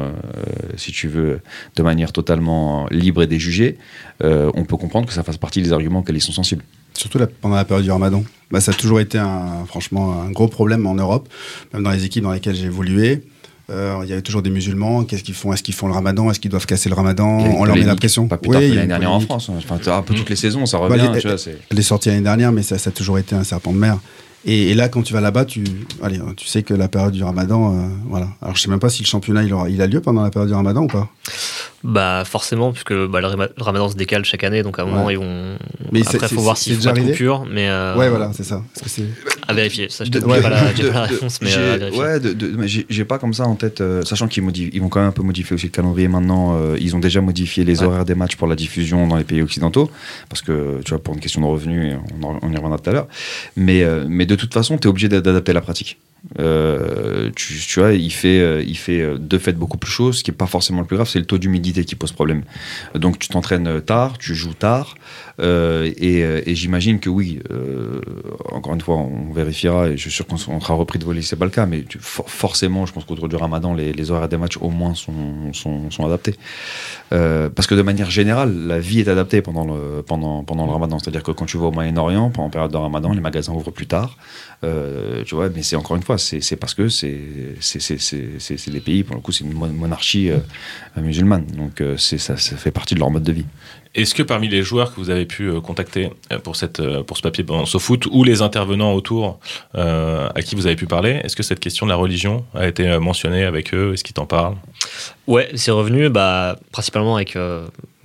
si tu veux, de manière totalement libre et déjugée. on peut comprendre que ça fasse partie des arguments auxquels ils sont sensibles. Surtout la- pendant la période du ramadan. Bah, ça a toujours été, un, franchement, un gros problème en Europe, même dans les équipes dans lesquelles j'ai évolué. Euh, Il y avait toujours des musulmans. Qu'est-ce qu'ils font? Est-ce qu'ils font le ramadan? Est-ce qu'ils doivent casser le ramadan? On leur met la pression. Pas plus tard Oui, que il y a l'année dernière en. France. hein. Enfin, un peu toutes les saisons, ça Bah, revient. les- tu vois, c'est- Je l'ai sorti l'année dernière, mais ça, ça a toujours été un serpent de mer. Et, et là, quand tu vas là-bas, tu, allez, tu sais que la période du ramadan, euh, voilà. Alors, je sais même pas si le championnat il, aura- il a lieu pendant la période du ramadan ou pas. Bah forcément, puisque bah, le rama- le ramadan se décale chaque année, donc à un moment Ouais. ils vont. Mais Après, faut voir c'est s'il faut déjà pas de arrivé coupure, mais. euh, Ouais, voilà, c'est ça. Parce que c'est. À vérifier. Ça, je De- te ouais, pas la, j'ai de- pas la de- réponse, mais euh, à vérifier. ouais, mais j'ai pas comme ça en tête, euh, sachant qu'ils ils vont quand même un peu modifier aussi le calendrier maintenant. euh, ils ont déjà modifié les Ouais. horaires des matchs pour la diffusion dans les pays occidentaux, parce que tu vois, pour une question de revenus, on, en- on y reviendra tout à l'heure. Mais, mais de toute façon, tu es obligé d'a- d'adapter la pratique. Euh, tu, vois, il fait, euh, il fait euh, de fait beaucoup plus chaud. Ce qui est pas forcément le plus grave, c'est le taux d'humidité qui pose problème. Donc tu t'entraînes tard, tu joues tard, et, j'imagine que oui. encore une fois, on vérifiera, et je suis sûr qu'on on sera repris de voler, c'est pas le cas, mais forcément, je pense qu'autour du Ramadan, les, horaires des matchs au moins sont, sont, adaptés. Parce que de manière générale, la vie est adaptée pendant le, pendant, pendant le Ramadan. C'est-à-dire que quand tu vas au Moyen-Orient, pendant la période de Ramadan, les magasins ouvrent plus tard. Euh, tu vois, mais c'est encore une fois, c'est parce que c'est des pays, pour le coup, c'est une mon- monarchie euh, musulmane. Donc euh, ça, ça fait partie de leur mode de vie. Est-ce que parmi les joueurs que vous avez pu euh, contacter euh, pour, cette, euh, pour ce papier pendant foot ou les intervenants autour à qui vous avez pu parler, est-ce que cette question de la religion a été mentionnée avec eux? Est-ce qu'ils t'en parlent? Ouais, c'est revenu bah, principalement avec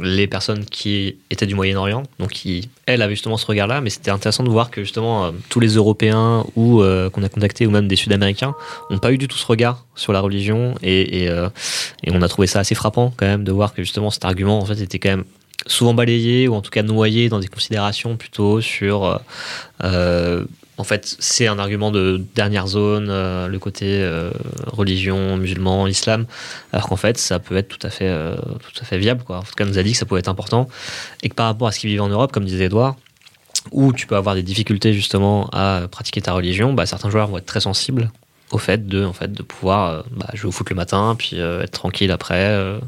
les personnes qui étaient du Moyen-Orient, donc qui, elles, avaient justement ce regard-là, mais c'était intéressant de voir que justement tous les Européens ou qu'on a contactés, ou même des Sud-Américains, n'ont pas eu du tout ce regard sur la religion, et, et, et on a trouvé ça assez frappant quand même de voir que justement cet argument en fait était quand même souvent balayé ou en tout cas noyé dans des considérations plutôt sur euh, euh, en fait, c'est un argument de dernière zone, euh, le côté religion, musulman, islam, alors qu'en fait, ça peut être tout à fait, tout à fait viable. En tout cas, nous a dit que ça pouvait être important et que par rapport à ce qu'ils vivent en Europe, comme disait Edouard, où tu peux avoir des difficultés justement à pratiquer ta religion, bah, certains joueurs vont être très sensibles au fait de, en fait, de pouvoir bah, jouer au foot le matin, puis être tranquille après.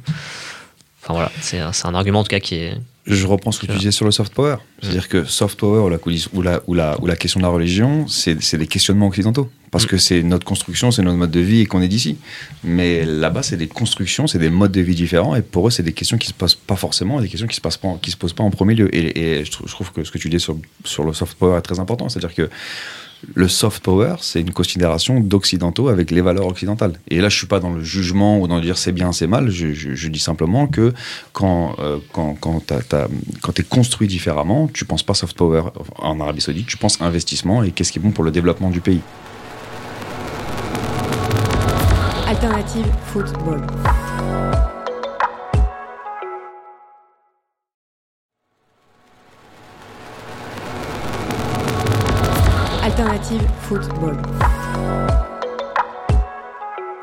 Enfin voilà, c'est un, argument en tout cas qui est, Je reprends ce que tu disais sur le soft power. C'est-à-dire que soft power ou la, coulisse- ou la, ou la, ou la question de la religion, c'est des questionnements occidentaux. Parce que c'est notre construction, c'est notre mode de vie et qu'on est d'ici. Mais là-bas, c'est des constructions, c'est des modes de vie différents. Et pour eux, c'est des questions qui se posent pas forcément, des questions qui se, passent pas, qui se posent pas en premier lieu. Et, et je, trouve, je trouve que ce que tu dis sur, sur le soft power est très important. C'est-à-dire que le soft power, c'est une considération d'occidentaux avec les valeurs occidentales. Et là, je suis pas dans le jugement ou dans le dire c'est bien, c'est mal. Je, dis simplement que quand, euh, quand, quand tu es construit différemment, tu penses pas soft power en Arabie Saoudite, tu penses investissement et qu'est-ce qui est bon pour le développement du pays. Alternative football. Alternative football.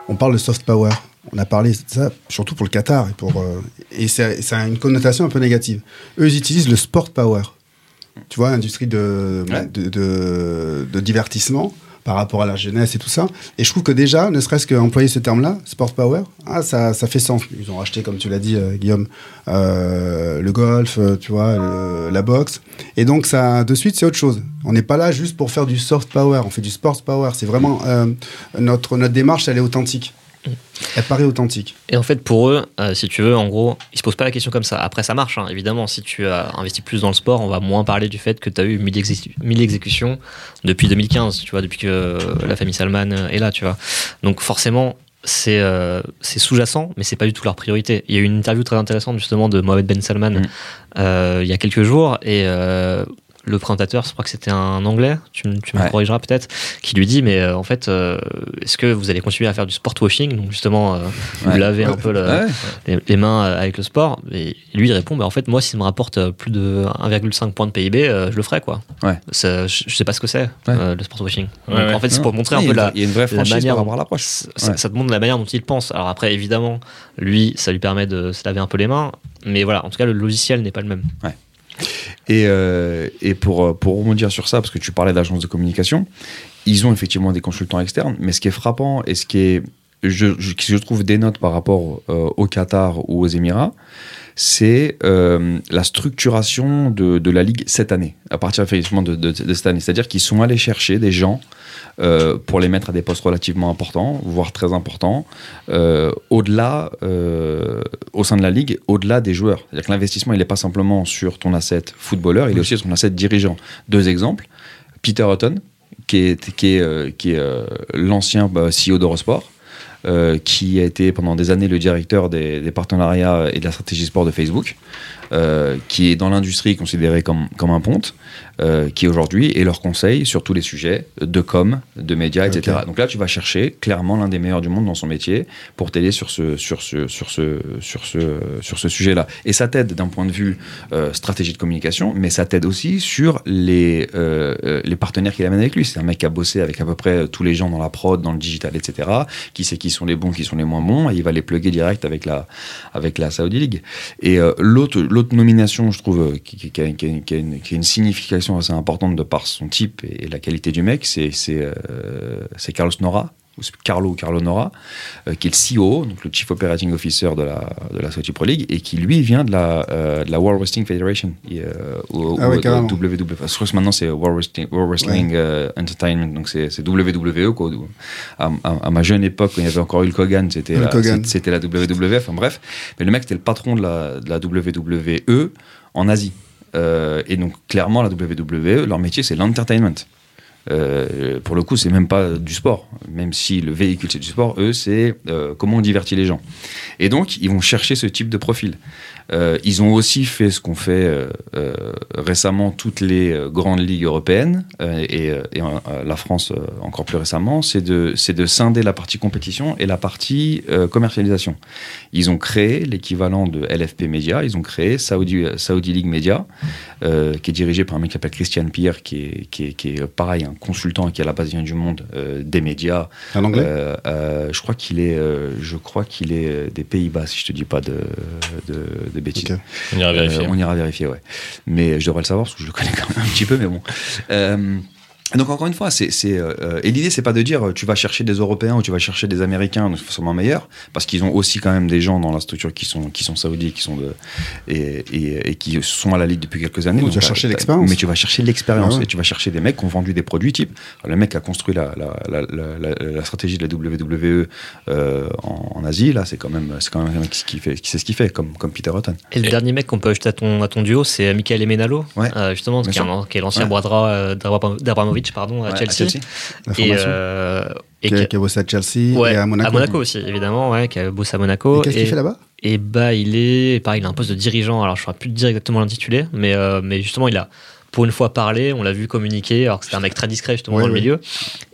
on parle de soft power. On a parlé de ça surtout pour le Qatar et pour euh, et ça, ça a une connotation un peu négative. Eux, ils utilisent le sport power. Tu vois, industrie de, de, de- de divertissement par rapport à la jeunesse et tout ça. Et je trouve que déjà, ne serait-ce qu'employer ce terme-là, sport power, ah, ça, ça fait sens. Ils ont racheté, comme tu l'as dit, euh, Guillaume, euh, le golf, euh, tu vois, la boxe. Et donc, ça, de suite, c'est autre chose. On n'est pas là juste pour faire du soft power, on fait du sport power. C'est vraiment euh, notre, notre démarche, elle est authentique. Elle paraît authentique. Et en fait, pour eux, euh, si tu veux, en gros, ils se posent pas la question comme ça. Après, ça marche, hein, évidemment. Si tu as investi plus dans le sport, on va moins parler du fait que tu as eu 1000, exé- 1000 exécutions depuis 2015, tu vois, depuis que euh, la famille Salman euh, est là, tu vois. Donc, forcément, c'est euh, sous-jacent, mais c'est pas du tout leur priorité. Il y a eu une interview très intéressante, justement, de Mohamed Ben Salman Mm. euh, il y a quelques jours, et. Le présentateur, je crois que c'était un anglais, tu, me- tu me Ouais. corrigeras peut-être, qui lui dit Mais euh, en fait, euh, est-ce que vous allez continuer à faire du sport washing Donc, justement, euh, vous Ouais. lavez un peu le- Ouais. les, les mains avec le sport. Et lui, il répond bah, En fait, moi, si ça me rapporte plus de 1,5 point de PIB, euh, je le ferai. Quoi. Ouais. Ça, je, je sais pas ce que c'est, Ouais. euh, le sport washing. Ouais, Donc, ouais. en fait, c'est pour montrer Ouais, un peu la, vraie- il y a une vraie la manière à l'approche. ça, ça te montre la manière dont il pense. Alors après, évidemment, lui, ça lui permet de se laver un peu les mains. Mais voilà, en tout cas, le logiciel n'est pas le même. Et, euh, et pour, euh, pour rebondir sur ça, parce que tu parlais d'agence de communication, ils ont effectivement des consultants externes, mais ce qui est frappant et ce qui est, je, je, trouve dénote par rapport euh, au Qatar ou aux Émirats, c'est la structuration de, de la Ligue cette année, à partir effectivement de, de cette année. C'est-à-dire qu'ils sont allés chercher des gens euh, pour les mettre à des postes relativement importants, voire très importants, euh, au-delà, euh, au sein de la ligue, au-delà des joueurs. C'est-à-dire que l'investissement, il n'est pas simplement sur ton asset footballeur, il est aussi sur ton asset dirigeant. Deux exemples. Peter Hutton, qui est, qui est, qui est l'ancien bah, CEO d'Eurosport, euh, qui a été pendant des années le directeur des, des partenariats et de la stratégie sport de Facebook, euh, qui est dans l'industrie considéré comme, comme un ponte, euh, qui aujourd'hui est leur conseil sur tous les sujets de com, de médias, etc. Donc là, tu vas chercher clairement l'un des meilleurs du monde dans son métier pour t'aider sur ce, sur ce, sur ce, sur ce, sur ce sujet-là. Et ça t'aide d'un point de vue euh, stratégie de communication, mais ça t'aide aussi sur les, les partenaires qu'il amène avec lui. C'est un mec qui a bossé avec à peu près tous les gens dans la prod, dans le digital, etc. Qui sait qui sont les bons, qui sont les moins bons, et il va les plugger direct avec la, avec la Saudi League. Et l'autre, l'autre nomination, je trouve, qui, a, une, signification assez importante de par son type et, la qualité du mec, c'est, euh, c'est Carlos Nora. Ou Carlo Carlo Nora, euh, qui est le CEO, donc le Chief Operating Officer de la, de la Saudi Pro League, et qui lui vient de la, euh, de la World Wrestling Federation, et, euh, ou, Ah ouais, ou. WWE. Je crois que maintenant c'est World Wrestling, World Wrestling Entertainment, donc c'est WWE. Quoi. À, à- à ma jeune époque, quand il y avait encore Hulk Hogan, c'était la, c'était la WWF, enfin bref. Mais le mec, c'était le patron de la, de la WWE en Asie. Et donc, clairement, la WWE, leur métier, c'est l'entertainment. Euh, pour le coup, c'est même pas du sport. Même si le véhicule c'est du sport, eux, c'est euh, comment on divertit les gens. Et donc, ils vont chercher ce type de profil. Euh, ils ont aussi fait ce qu'ont fait euh, euh, récemment toutes les grandes ligues européennes et, et, la France encore plus récemment, c'est de, c'est de scinder la partie compétition et la partie commercialisation. Ils ont créé l'équivalent de LFP Media, ils ont créé Saudi, Saudi League Media, qui est dirigé par un mec qui s'appelle Christian Pierre, qui est, qui est, qui est, pareil, un consultant qui à la base vient du monde des médias. Un anglais? Je crois qu'il est, je crois qu'il est des Pays-Bas, si je te dis pas de, de, de bêtises. On ira vérifier. Euh, on ira vérifier, ouais. Mais je devrais le savoir parce que je le connais quand même un petit peu, mais bon. Euh, donc encore une fois, c'est, c'est, euh, et l'idée c'est pas de dire euh, tu vas chercher des Européens ou tu vas chercher des Américains donc forcément meilleurs, parce qu'ils ont aussi quand même des gens dans la structure qui sont qui sont saoudis, qui sont de et, et, et qui sont à la ligue depuis quelques années. Donc, tu vas t'as- chercher l'expérience. Mais tu vas chercher l'expérience Ah ouais. et tu vas chercher des mecs qui ont vendu des produits type le mec qui a construit la la, la, la, la- la stratégie de la WWE euh, en, en Asie là, c'est quand même c'est quand même un mec qui fait qui sait ce qu'il fait comme comme Peter Hutton. Et le dernier mec qu'on peut ajouter à ton, à ton duo, c'est Michael Emenalo, Ouais. euh, justement, qui est, l'ancien Ouais. bras droit pardon, à Ouais, Chelsea. La Et, euh, qui, a, qui- qui a bossé à Chelsea ouais, et à Monaco. aussi, évidemment, ouais, qui a bossé à Monaco. Et Qu'est-ce qu'il fait là-bas? Et bah, il est, pareil, il a un poste de dirigeant. Alors, je ne saurais plus te dire exactement l'intitulé, mais, euh, mais justement, il a pour une fois parlé, on l'a vu communiquer, alors que c'était un mec très discret justement Ouais, dans le milieu.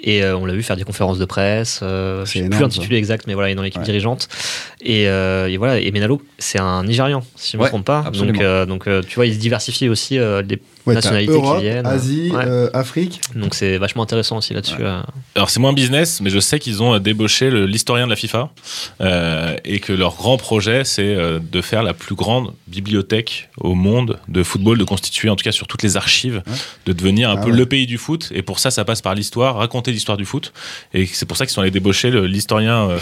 Et euh, on l'a vu faire des conférences de presse. Euh, je sais plus l'intitulé exact, mais voilà, il est dans l'équipe Ouais. dirigeante. Et, euh, et voilà, et Menalo, c'est un Nigérian, si je ne me Ouais, trompe pas. absolument. Donc, euh, donc euh, tu vois, il se diversifie aussi euh, les, Ouais, nationalités Europe, qui viennent. Asie, Ouais. euh, Afrique. Donc c'est vachement intéressant aussi là-dessus. euh. Alors c'est moins business, mais je sais qu'ils ont débauché l'historien de la FIFA euh, et que leur grand projet c'est euh, de faire la plus grande bibliothèque au monde de football, de constituer en tout cas sur toutes les archives, de devenir un Ah peu ouais. le pays du foot. Et pour ça, ça passe par l'histoire, raconter l'histoire du foot. Et c'est pour ça qu'ils sont allés débaucher l'historien euh,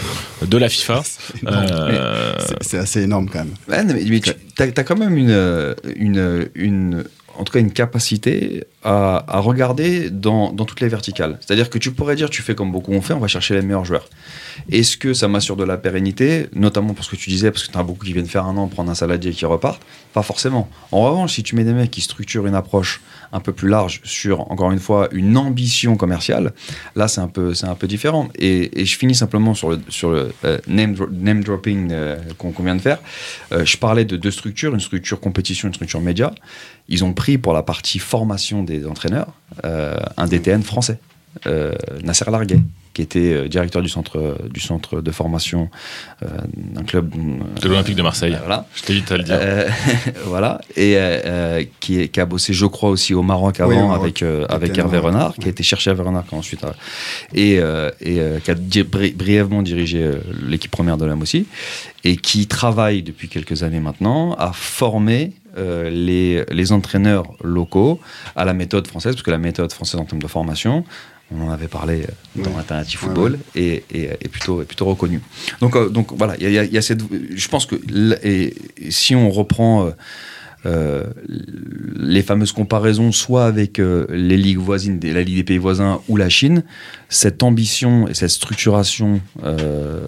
de la FIFA. Euh, C'est- assez énorme quand même. Ouais, mais, mais tu as, quand même une, euh, une, une, en tout cas une capacité à, regarder dans, toutes les verticales. C'est-à-dire que tu pourrais dire, tu fais comme beaucoup ont fait, on va chercher les meilleurs joueurs. Est-ce que ça m'assure de la pérennité, notamment pour ce que tu disais, parce que tu as beaucoup qui viennent faire un an, prendre un saladier et qui repartent Pas forcément. En revanche, si tu mets des mecs qui structurent une approche un peu plus large sur, encore une fois, une ambition commerciale, là, c'est un peu, c'est un peu différent. Et, je finis simplement sur le, euh, name, name dropping euh, qu'on qu'on vient de faire. Euh, je parlais de deux structures, une structure compétition, une structure média. Ils ont pris pour la partie formation des entraîneurs euh, un DTN français, euh, Nasser Larguet, qui était euh, directeur du centre, du centre de formation euh, d'un club de l'Olympique de Marseille. Euh, voilà. Je t'évite à le dire. Euh, voilà, et qui, est- qui a bossé, je crois, aussi au Maroc Oui, avant au Maroc. avec, euh, avec Hervé Maroc. Renard, qui a été cherché à Hervé Renard, a ensuite a- et, euh, et euh, qui a di- bri- brièvement dirigé euh, l'équipe première de l'âme aussi, et qui travaille depuis quelques années maintenant à former euh, les, les entraîneurs locaux à la méthode française, parce que la méthode française en termes de formation, on en avait parlé euh, dans Ouais. Alternative Ouais, Football, Et, et- est, plutôt, est plutôt reconnue. Donc, euh, donc voilà, il y a, il y a cette. Je pense que et, et si on reprend euh, euh, les fameuses comparaisons, soit avec euh, les ligues voisines, la Ligue des pays voisins ou la Chine, cette ambition et cette structuration euh,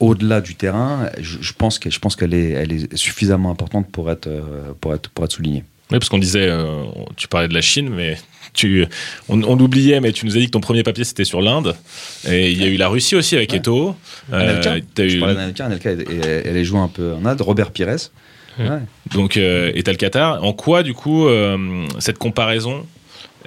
au-delà du terrain, je, je pense qu'elle est, elle est suffisamment importante pour être, pour être, pour être soulignée. Oui, parce qu'on disait, tu parlais de la Chine, mais tu, on, on l'oubliait, mais tu nous as dit que ton premier papier c'était sur l'Inde. Et il y a eu la Russie aussi avec Ouais. Eto. Euh, Anelka, t'as je eu- parlais d'Anelka, Anelka, elle, elle, elle est jouée un peu en Inde. Robert Pires. Ouais. Donc, euh, et t'as le Qatar. En quoi, du coup, euh, cette comparaison,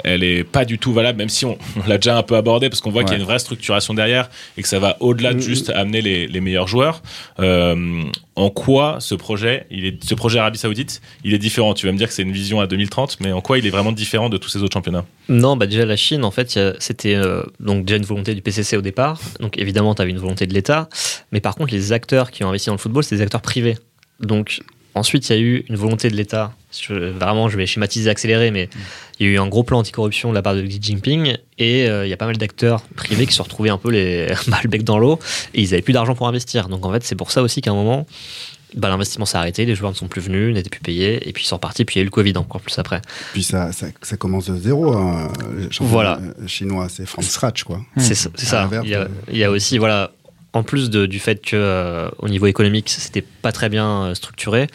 elle est pas du tout valable, même si on, on l'a déjà un peu abordé, parce qu'on voit qu'il y a une vraie structuration derrière et que ça va au-delà de Mhm. juste amener les, les meilleurs joueurs. Euh, en quoi ce projet, il est, ce projet Arabie Saoudite, il est différent? Tu vas me dire que c'est une vision à 2030, mais en quoi il est vraiment différent de tous ces autres championnats? Non, bah déjà la Chine, en fait, c'était euh, donc déjà une volonté du PCC au départ. Donc évidemment, tu avais une volonté de l'État. Mais par contre, les acteurs qui ont investi dans le football, c'est des acteurs privés. Donc ensuite, il y a eu une volonté de l'État. Vraiment, je vais schématiser, accélérer, mais il y a eu un gros plan anticorruption de la part de Xi Jinping. Et euh, il y a pas mal d'acteurs privés qui se sont retrouvés un peu les, le bec dans l'eau. Et ils n'avaient plus d'argent pour investir. Donc en fait, c'est pour ça aussi qu'à un moment. Bah, l'investissement s'est arrêté, les joueurs ne sont plus venus, n'étaient plus payés, et puis ils sont repartis, puis il y a eu le Covid encore plus après. Puis ça, ça, ça commence de zéro. Hein. Voilà. chinois, c'est from scratch, quoi. C'est ça. c'est ça. Il, y a, il y a aussi, voilà, en plus du fait que euh, au niveau économique, c'était pas très bien euh, structuré,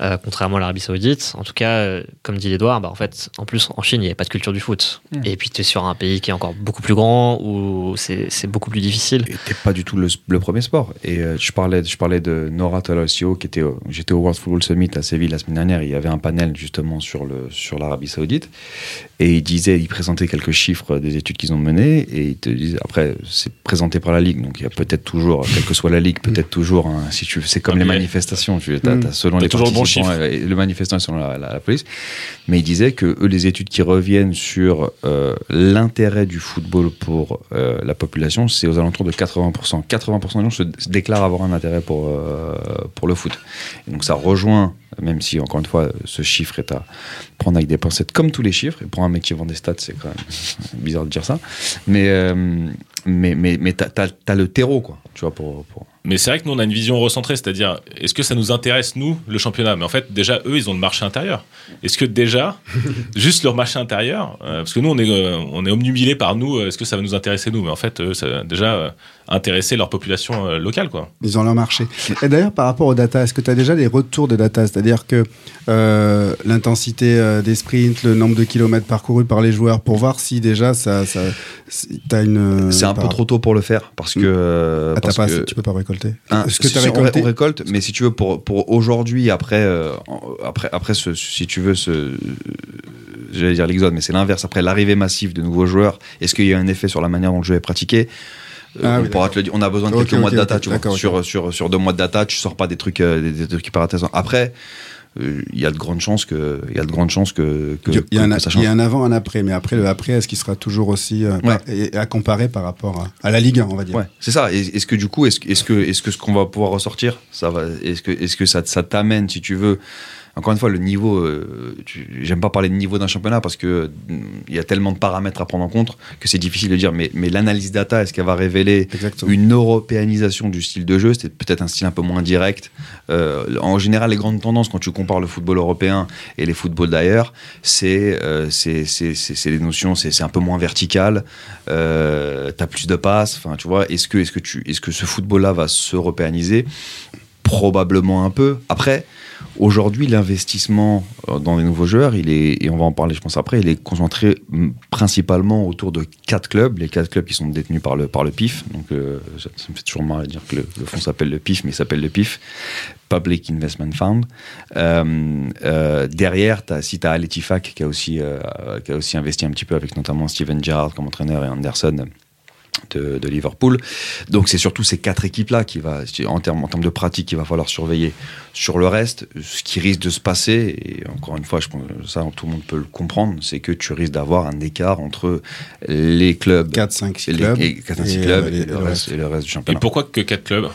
euh, contrairement à l'Arabie Saoudite. En tout cas, euh, comme dit Edouard, bah, en fait, en plus, en Chine, il n'y avait pas de culture du foot. Mm. Et puis, tu es sur un pays qui est encore beaucoup plus grand, où c'est beaucoup plus difficile. Et t'es pas du tout le, le premier sport. Et euh, je parlais, je parlais de Nora Tolosio, qui était, au- j'étais au World Football Summit à Séville la semaine dernière. Il y avait un panel justement sur le sur l'Arabie Saoudite, et il disait, il présentait quelques chiffres des études qu'ils ont menées, et il te disait, après c'est présenté par la ligue, donc il y a peut-être toujours, quelle que soit la ligue, peut-être toujours, si tu, c'est comme les manifestations, tu as, Mm. selon les toujours chiffre. le manifestant et selon la, la- la police. Mais il disait que eux, les études qui reviennent sur euh, l'intérêt du football pour euh, la population, c'est aux alentours de 80%. 80% des gens se, se déclarent avoir un intérêt pour, euh, pour le foot. Et donc ça rejoint, même si encore une fois, ce chiffre est à prendre avec des pincettes, comme tous les chiffres. Et pour un mec qui vend des stats, c'est quand même bizarre de dire ça. Mais, mais, mais, mais t'as, t'as le terreau, quoi. Tu vois, pour, pour... Mais c'est vrai que nous, on a une vision recentrée, c'est-à-dire, est-ce que ça nous intéresse, nous, le championnat? Mais en fait, déjà, eux, ils ont le marché intérieur. Est-ce que déjà, juste leur marché intérieur, euh, parce que nous, on est, euh, on est par nous, euh, est-ce que ça va nous intéresser, nous? Mais en fait, ça va déjà euh, intéresser leur population euh, locale, quoi. Ils ont leur marché. Et d'ailleurs, par rapport aux data, est-ce que tu as déjà des retours de data? C'est-à-dire que euh, l'intensité euh, des sprints, le nombre de kilomètres parcourus par les joueurs, pour voir si déjà ça. ça tu as une. C'est un peu trop tôt pour le faire, parce que... euh, Ah, parce pas que- assez, tu peux pas récolter. Hein, Est-ce que si tu as récolté? on, récolte, mais si tu veux, pour, pour aujourd'hui, après, euh, après, après ce, si tu veux, ce, j'allais dire l'exode, mais c'est l'inverse. Après l'arrivée massive de nouveaux joueurs, est-ce qu'il y a un effet sur la manière dont le jeu est pratiqué? Ah on oui, pourra te le dire. On a besoin de quelques mois de data, tu vois. Sur, sur, sur deux mois de data, tu sors pas des trucs, euh, des, des trucs hyper intéressants. Après, euh, il y a de grandes chances que, il y a de grandes chances que, que, Il y, a un, que ça il y change. a un avant, un après, mais après le après, est-ce qu'il sera toujours aussi euh, Ouais. à comparer par rapport à, à la Ligue 1, on va dire? Ouais, c'est ça. Est-ce que du coup, est-ce que, est-ce que, est-ce que ce qu'on va pouvoir ressortir, ça va, est-ce que, est-ce que ça, ça t'amène, si tu veux, encore une fois, le niveau, euh, j'aime pas parler de niveau d'un championnat parce que mm, il y a tellement de paramètres à prendre en compte que c'est difficile de dire. Mais, mais l'analyse data, est-ce qu'elle va révéler Exactement. une européanisation du style de jeu? C'est peut-être un style un peu moins direct. Euh, en général, les grandes tendances quand tu compares le football européen et les footballs d'ailleurs, c'est euh, des notions, c'est un peu moins vertical. Euh, T'as plus de passes. Enfin, tu vois, est-ce que est-ce que tu est-ce que ce football-là va s'européaniser Probablement un peu. Après, aujourd'hui, l'investissement euh, dans les nouveaux joueurs, il est, et on va en parler, je pense après, il est concentré mm, principalement autour de quatre clubs, les quatre clubs qui sont détenus par le, par le PIF. Donc, euh, ça, me fait toujours marrer de dire que le, le fonds s'appelle le PIF, mais il s'appelle le PIF, Public Investment Fund. Euh, derrière, si tu as Aletifak qui a, aussi, qui a aussi investi un petit peu avec notamment Steven Gerrard comme entraîneur et Anderson de, de Liverpool. Donc c'est surtout ces quatre équipes-là qui va, en termes, en termes de pratique, qu'il va falloir surveiller. Sur le reste, ce qui risque de se passer, et encore une fois, je pense que ça tout le monde peut le comprendre, c'est que tu risques d'avoir un écart entre les clubs, 4, 5, 6 les- clubs. et, 4, 5 et, clubs euh, et, les- le reste, et le reste du Et championnat. pourquoi que 4 clubs?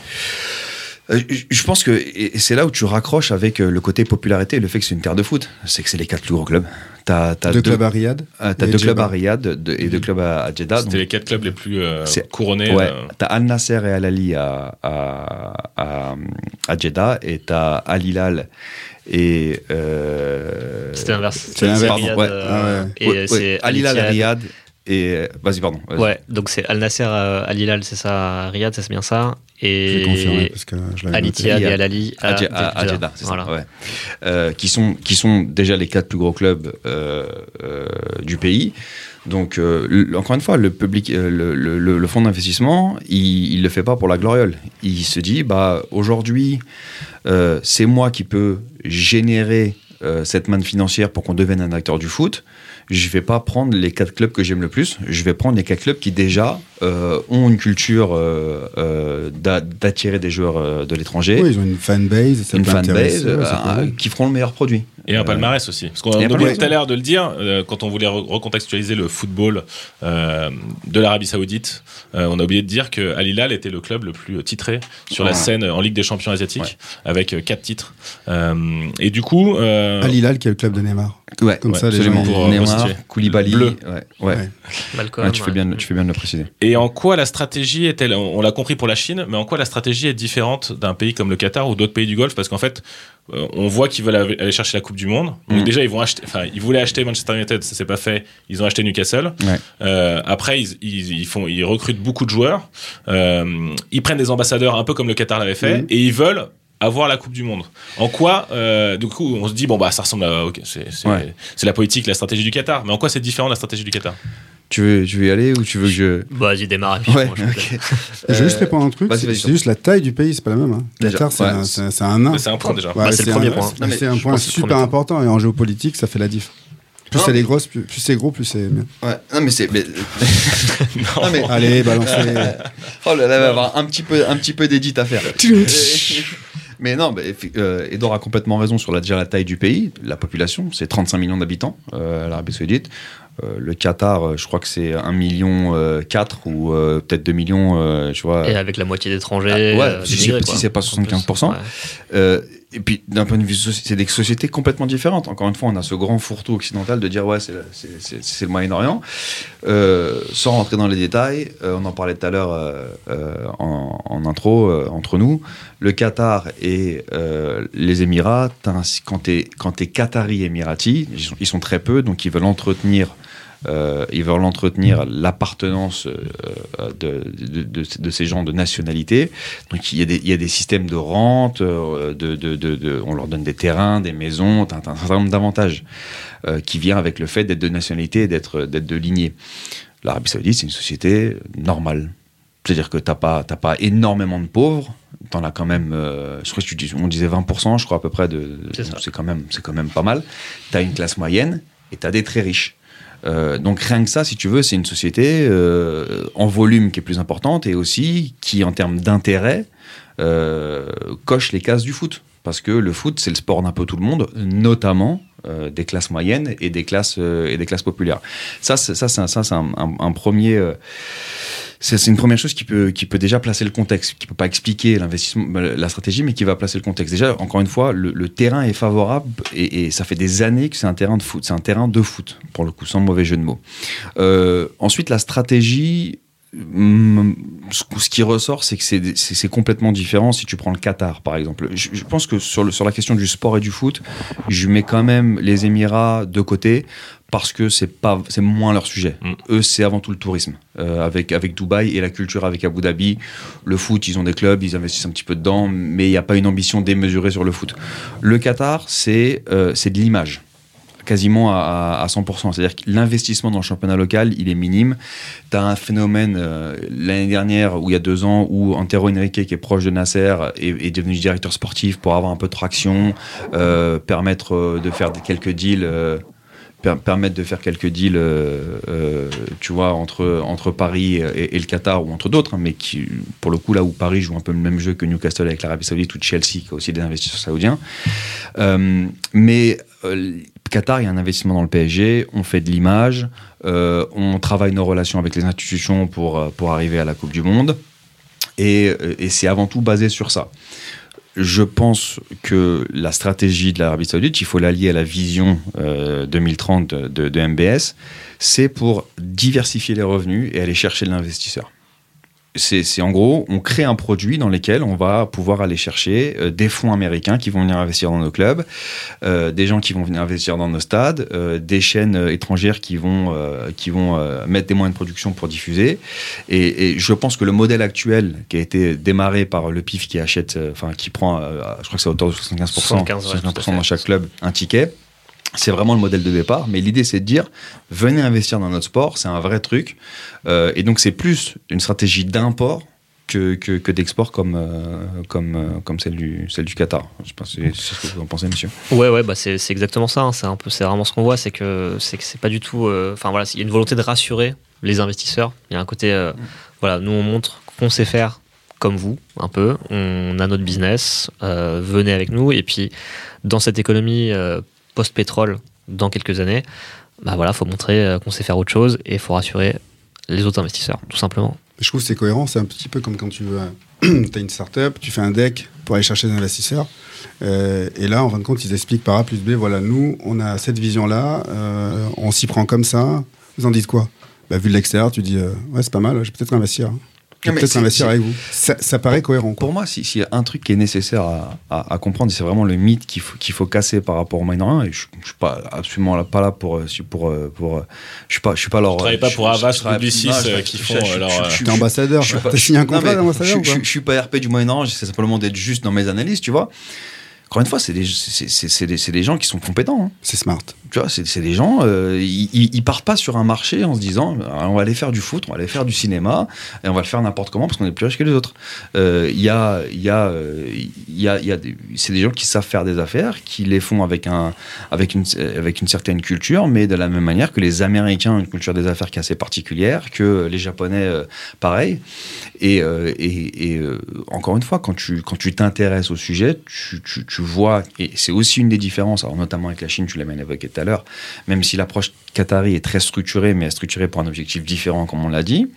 Euh, je- pense que et c'est là où tu raccroches avec euh, le côté popularité et le fait que c'est une terre de foot. C'est que c'est les quatre plus gros clubs. T'as as Deux clubs à Riyad. euh, t'as et deux Jeddah. clubs à Riyad de- et deux clubs à, à Jeddah. C'était les 4 clubs les plus euh, couronnés. Ouais, euh, t'as Al Nasser et Al Ali à, à, à, à Jeddah et t'as Al Hilal et. Euh, C'était l'inverse. c'est l'inverse. Riyad, Pardon, ouais. euh, Ah ouais. Et ouais, c'est ouais, Al Hilal à. Riyad et. Vas-y, pardon. Ouais, donc c'est Al Nasser euh, Al Hilal, c'est ça, Riyad, c'est bien ça. Et parce que je l'avais Al. Ittihad et. Al Ali À, Je- à- à Jeddah. Jeddah, c'est Voilà. ça. Ouais. Euh, qui, sont, qui sont déjà les quatre plus gros clubs euh, euh, du pays. Donc, euh, encore une fois, le, public, euh, le, le- fonds d'investissement, il ne le fait pas pour la gloriole. Il se dit, bah, aujourd'hui, euh, c'est moi qui peux générer euh, cette manne financière pour qu'on devienne un acteur du foot. Je vais pas prendre les quatre clubs que j'aime le plus. Je vais prendre les quatre clubs qui déjà euh, ont une culture euh, euh, d'a- d'attirer des joueurs de l'étranger Oui, ils ont une fanbase, ça une fanbase qui feront le meilleur produit. Et un Euh, palmarès aussi. Parce qu'on a oublié tout à l'heure de le dire, euh, quand on voulait re- recontextualiser le football euh, de l'Arabie Saoudite, euh, on a oublié de dire que Al Hilal était le club le plus titré sur la scène en Ligue des Champions asiatiques, avec euh, quatre titres. Euh, et du coup. euh, Al Hilal qui est le club de Neymar. Ouais, Comme Ouais, ça, les gens, pour, Neymar. Koulibaly, Bleu. ouais, ouais. Ouais. Malcolm. Ouais, tu, fais ouais. bien, tu fais bien de le préciser. Et en quoi la stratégie est-elle on l'a compris pour la Chine, mais en quoi la stratégie est différente d'un pays comme le Qatar ou d'autres pays du Golfe? Parce qu'en fait, euh, on voit qu'ils veulent aller chercher la Coupe du Monde. Donc Mm. déjà, ils vont acheter. Enfin, ils voulaient acheter Manchester United, ça s'est pas fait. Ils ont acheté Newcastle. Ouais. Euh, après, ils, ils, ils font, ils recrutent beaucoup de joueurs. Euh, ils prennent des ambassadeurs, un peu comme le Qatar l'avait fait, Mhm. et ils veulent avoir la Coupe du Monde. En quoi, euh, du coup, on se dit bon bah ça ressemble à, Ouais. c'est la politique, la stratégie du Qatar. Mais en quoi c'est différent de la stratégie du Qatar? Tu veux, tu veux y aller ou tu veux que je. Bah, Vas-y, démarre. puis Ouais, je vais juste répondre un truc, c'est juste la taille du pays, c'est pas la même. Hein. Déjà, Qatar, c'est ouais. un, un nain. C'est un point déjà. Ouais, Bah, c'est le un- premier point. Non, mais C'est un point super important et en géopolitique, ça fait la diff. Plus mais- les grosses, plus, plus c'est gros, plus c'est. Ouais, non, mais c'est. mais- non, mais. Allez, balancez. Oh là là, il va y avoir un petit peu, un petit peu d'édit à faire. Mais non, bah, euh, Edouard a complètement raison sur la, déjà la taille du pays. La population, c'est 35 millions d'habitants, euh, l'Arabie Saoudite. Euh, le Qatar, euh, je crois que c'est 1 million euh, 4 ou euh, peut-être 2 millions, tu vois. Et avec la moitié d'étrangers. Ah, ouais, si c'est- quoi. si c'est pas En plus, 75%. ouais. Euh, et puis, d'un point de vue, c'est des sociétés complètement différentes. Encore une fois, on a ce grand fourre-tout occidental de dire, ouais, c'est le Moyen-Orient. Sans rentrer dans les détails, on en parlait tout à l'heure en, en intro, entre nous. Le Qatar et les Émirats, quand tu es, quand t'es Qatari émirati, ils sont, ils sont très peu, donc ils veulent entretenir. Euh, ils veulent entretenir l'appartenance euh, de, de, de- de ces gens de nationalité. Donc il y, a des, il y a des systèmes de rente, euh, de, on leur donne des terrains, des maisons, un, un certain nombre d'avantages euh, qui vient avec le fait d'être de nationalité et d'être de lignée. L'Arabie Saoudite, c'est une société normale. C'est-à-dire que t'as pas, t'as pas énormément de pauvres, t'en as quand même, euh, je crois que tu dis, on disait 20%, je crois à peu près, de, C'est quand même, c'est quand même pas mal. T'as une classe moyenne et t'as des très riches. Euh, donc rien que ça, si tu veux, c'est une société euh, en volume qui est plus importante et aussi qui, en termes d'intérêt, euh, coche les cases du foot. Parce que le foot, c'est le sport d'un peu tout le monde, notamment euh, des classes moyennes et des classes, euh, et des classes populaires. Ça, c'est, un, premier. euh, c'est, une première chose qui peut, qui peut déjà placer le contexte, qui peut pas expliquer euh, la stratégie, mais qui va placer le contexte. Déjà, encore une fois, le, terrain est favorable et, et ça fait des années que c'est un terrain de foot. C'est un terrain de foot, pour le coup, sans mauvais jeu de mots. Ensuite, la stratégie, ce ce qui ressort, c'est que c'est complètement différent si tu prends le Qatar, par exemple. Je, je pense que sur, le, sur la question du sport et du foot, je mets quand même les Émirats de côté parce que c'est pas c'est moins leur sujet. Eux, c'est avant tout le tourisme euh, avec avec Dubaï et la culture avec Abu Dhabi. Le foot, ils ont des clubs, ils investissent un petit peu dedans, mais il n'y a pas une ambition démesurée sur le foot. Le Qatar, c'est euh, c'est de l'image quasiment à, à- à 100%. C'est-à-dire que l'investissement dans le championnat local, il est minime. Tu as un phénomène euh, l'année dernière, ou il y a deux ans, où Antero Henrique, qui est proche de Nasser, est, devenu directeur sportif pour avoir un peu de traction, euh, permettre euh, de faire quelques deals. per- permettre de faire quelques deals, tu vois, entre, entre Paris et, le Qatar ou entre d'autres, hein, mais qui, pour le coup, là où Paris joue un peu le même jeu que Newcastle avec l'Arabie Saoudite ou Chelsea, qui a aussi des investisseurs saoudiens. Mais Qatar, il y a un investissement dans le PSG, on fait de l'image, euh, on travaille nos relations avec les institutions pour, euh, pour arriver à la Coupe du Monde, et, euh, et c'est avant tout basé sur ça. Je pense que la stratégie de l'Arabie Saoudite, il faut l'allier à la vision euh, 2030 de, de- MBS, c'est pour diversifier les revenus et aller chercher l'investisseur. C'est en gros, on crée un produit dans lequel on va pouvoir aller chercher euh, des fonds américains qui vont venir investir dans nos clubs, euh, des gens qui vont venir investir dans nos stades, euh, des chaînes euh, étrangères qui vont, euh, qui vont euh, mettre des moyens de production pour diffuser. Et, et je pense que le modèle actuel qui a été démarré par le PIF qui achète, enfin qui prend, euh, je crois que c'est à hauteur de 75%, 75, ouais, tout à 75% fait. dans chaque club, un ticket. C'est vraiment le modèle de départ, mais l'idée c'est de dire venez investir dans notre sport, c'est un vrai truc. Euh, et donc c'est plus une stratégie d'import que, que, d'export comme, euh, comme, euh, comme celle, du, celle du Qatar. Je sais pas c'est ce que vous en pensez, monsieur. Ouais, ouais, bah c'est exactement ça. hein. C'est un peu, c'est vraiment ce qu'on voit, c'est que c'est pas du tout. Enfin voilà, il y a une volonté de rassurer les investisseurs. Il y a un côté, voilà, nous on montre qu'on sait faire comme vous, un peu. On a notre business, venez avec nous. Et puis dans cette économie post-pétrole, dans quelques années, bah voilà, faut montrer euh, qu'on sait faire autre chose et faut rassurer les autres investisseurs, tout simplement. Je trouve que c'est cohérent. C'est un petit peu comme quand tu as une startup, tu fais un deck pour aller chercher des investisseurs. Euh, et là, en fin de compte, ils expliquent par A plus B voilà, nous, on a cette vision-là, euh, on s'y prend comme ça. Vous en dites quoi? Bah, Vu de l'extérieur, tu dis euh, ouais, c'est pas mal, je vais peut-être investir. Peut-être investir avec vous. Ça, ça paraît cohérent. Quoi. Pour moi, si- s'il y a un truc qui est nécessaire à, à- à comprendre, c'est vraiment le mythe qu'il faut, qu'il faut casser par rapport au Moyen-Orient. Et je, je suis pas absolument là, pas là pour, euh, pour, euh, pour, euh, je suis pas, je suis pas leur. Je travaille pas pour je ou travaille- Publicis, qui font, je- je- T'es ambassadeur, je suis t'as pas- signé un contrat d'ambassadeur je- suis pas RP du Moyen-Orient. C'est simplement d'être juste dans mes analyses, tu vois. Encore une fois, c'est des, c'est- c'est- c'est des, des gens qui sont compétents. hein. C'est smart. Tu vois, c'est c'est des gens, euh, ils, ils- partent pas sur un marché en se disant Ah, on va aller faire du foot, on va aller faire du cinéma, et on va le faire n'importe comment parce qu'on est plus riche que les autres. Euh, Il y a, y a, euh, il y a, il y a c'est des gens qui savent faire des affaires, qui les font avec, un, avec, une, avec une certaine culture, mais de la même manière que les Américains ont une culture des affaires qui est assez particulière, que les Japonais, euh, pareil. Et, et, et, encore une fois, quand tu quand tu t'intéresses au sujet, tu, tu, tu vois, et c'est aussi une des différences, alors notamment avec la Chine, tu l'as bien évoqué tout à l'heure, même si l'approche qatari est très structurée, mais structurée pour un objectif différent, comme on l'a dit,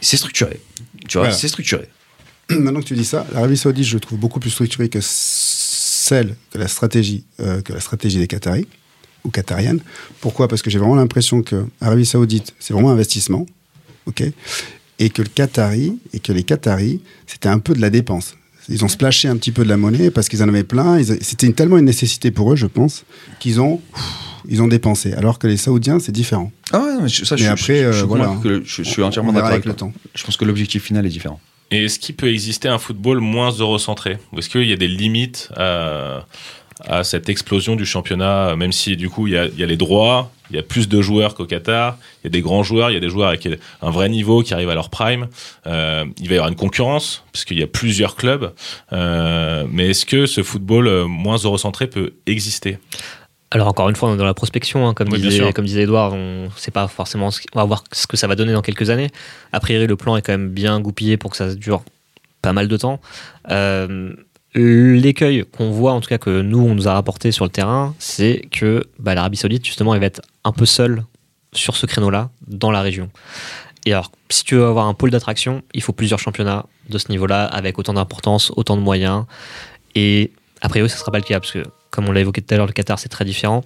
c'est structuré. Tu vois, Voilà. c'est structuré. Maintenant que tu dis ça, l'Arabie Saoudite, je le trouve beaucoup plus structurée que celle que la stratégie, euh, que la stratégie des Qataris ou qatariennes. Pourquoi? Parce que j'ai vraiment l'impression que l'Arabie Saoudite, c'est vraiment un investissement, ok, et que le Qatari et que les Qataris, c'était un peu de la dépense. Ils ont splashé un petit peu de la monnaie parce qu'ils en avaient plein. C'était une- tellement une nécessité pour eux, je pense, qu'ils ont, ils ont dépensé. Alors que les Saoudiens, c'est différent. Ah ouais, mais ça, Mais je, après, je, je, euh, suis voilà. convaincu que le- je, je suis On- entièrement d'accord avec avec le temps. Je pense que l'objectif final est différent. Et est-ce qu'il peut exister un football moins eurocentré? Ou est-ce qu'il y a des limites à, à cette explosion du championnat, même si du coup il y a, il y a les droits, il y a plus de joueurs qu'au Qatar, il y a des grands joueurs, il y a des joueurs avec un vrai niveau qui arrivent à leur prime, Euh, il va y avoir une concurrence, parce qu'il y a plusieurs clubs, Euh, mais est-ce que ce football euh, moins eurocentré peut exister? Alors encore une fois, on est dans la prospection, hein, comme, Oui, disait, comme disait Edouard, on sait pas forcément, ce, on va voir ce que ça va donner dans quelques années. A priori, le plan est quand même bien goupillé pour que ça dure pas mal de temps. Euh, l'écueil qu'on voit, en tout cas que nous, on nous a rapporté sur le terrain, c'est que bah, l'Arabie Saoudite, justement, elle va être un peu seule sur ce créneau-là, dans la région. Et alors, si tu veux avoir un pôle d'attraction, il faut plusieurs championnats de ce niveau-là, avec autant d'importance, autant de moyens. Et a priori, ce ne sera pas le cas, parce que, comme on l'a évoqué tout à l'heure, le Qatar, c'est très différent.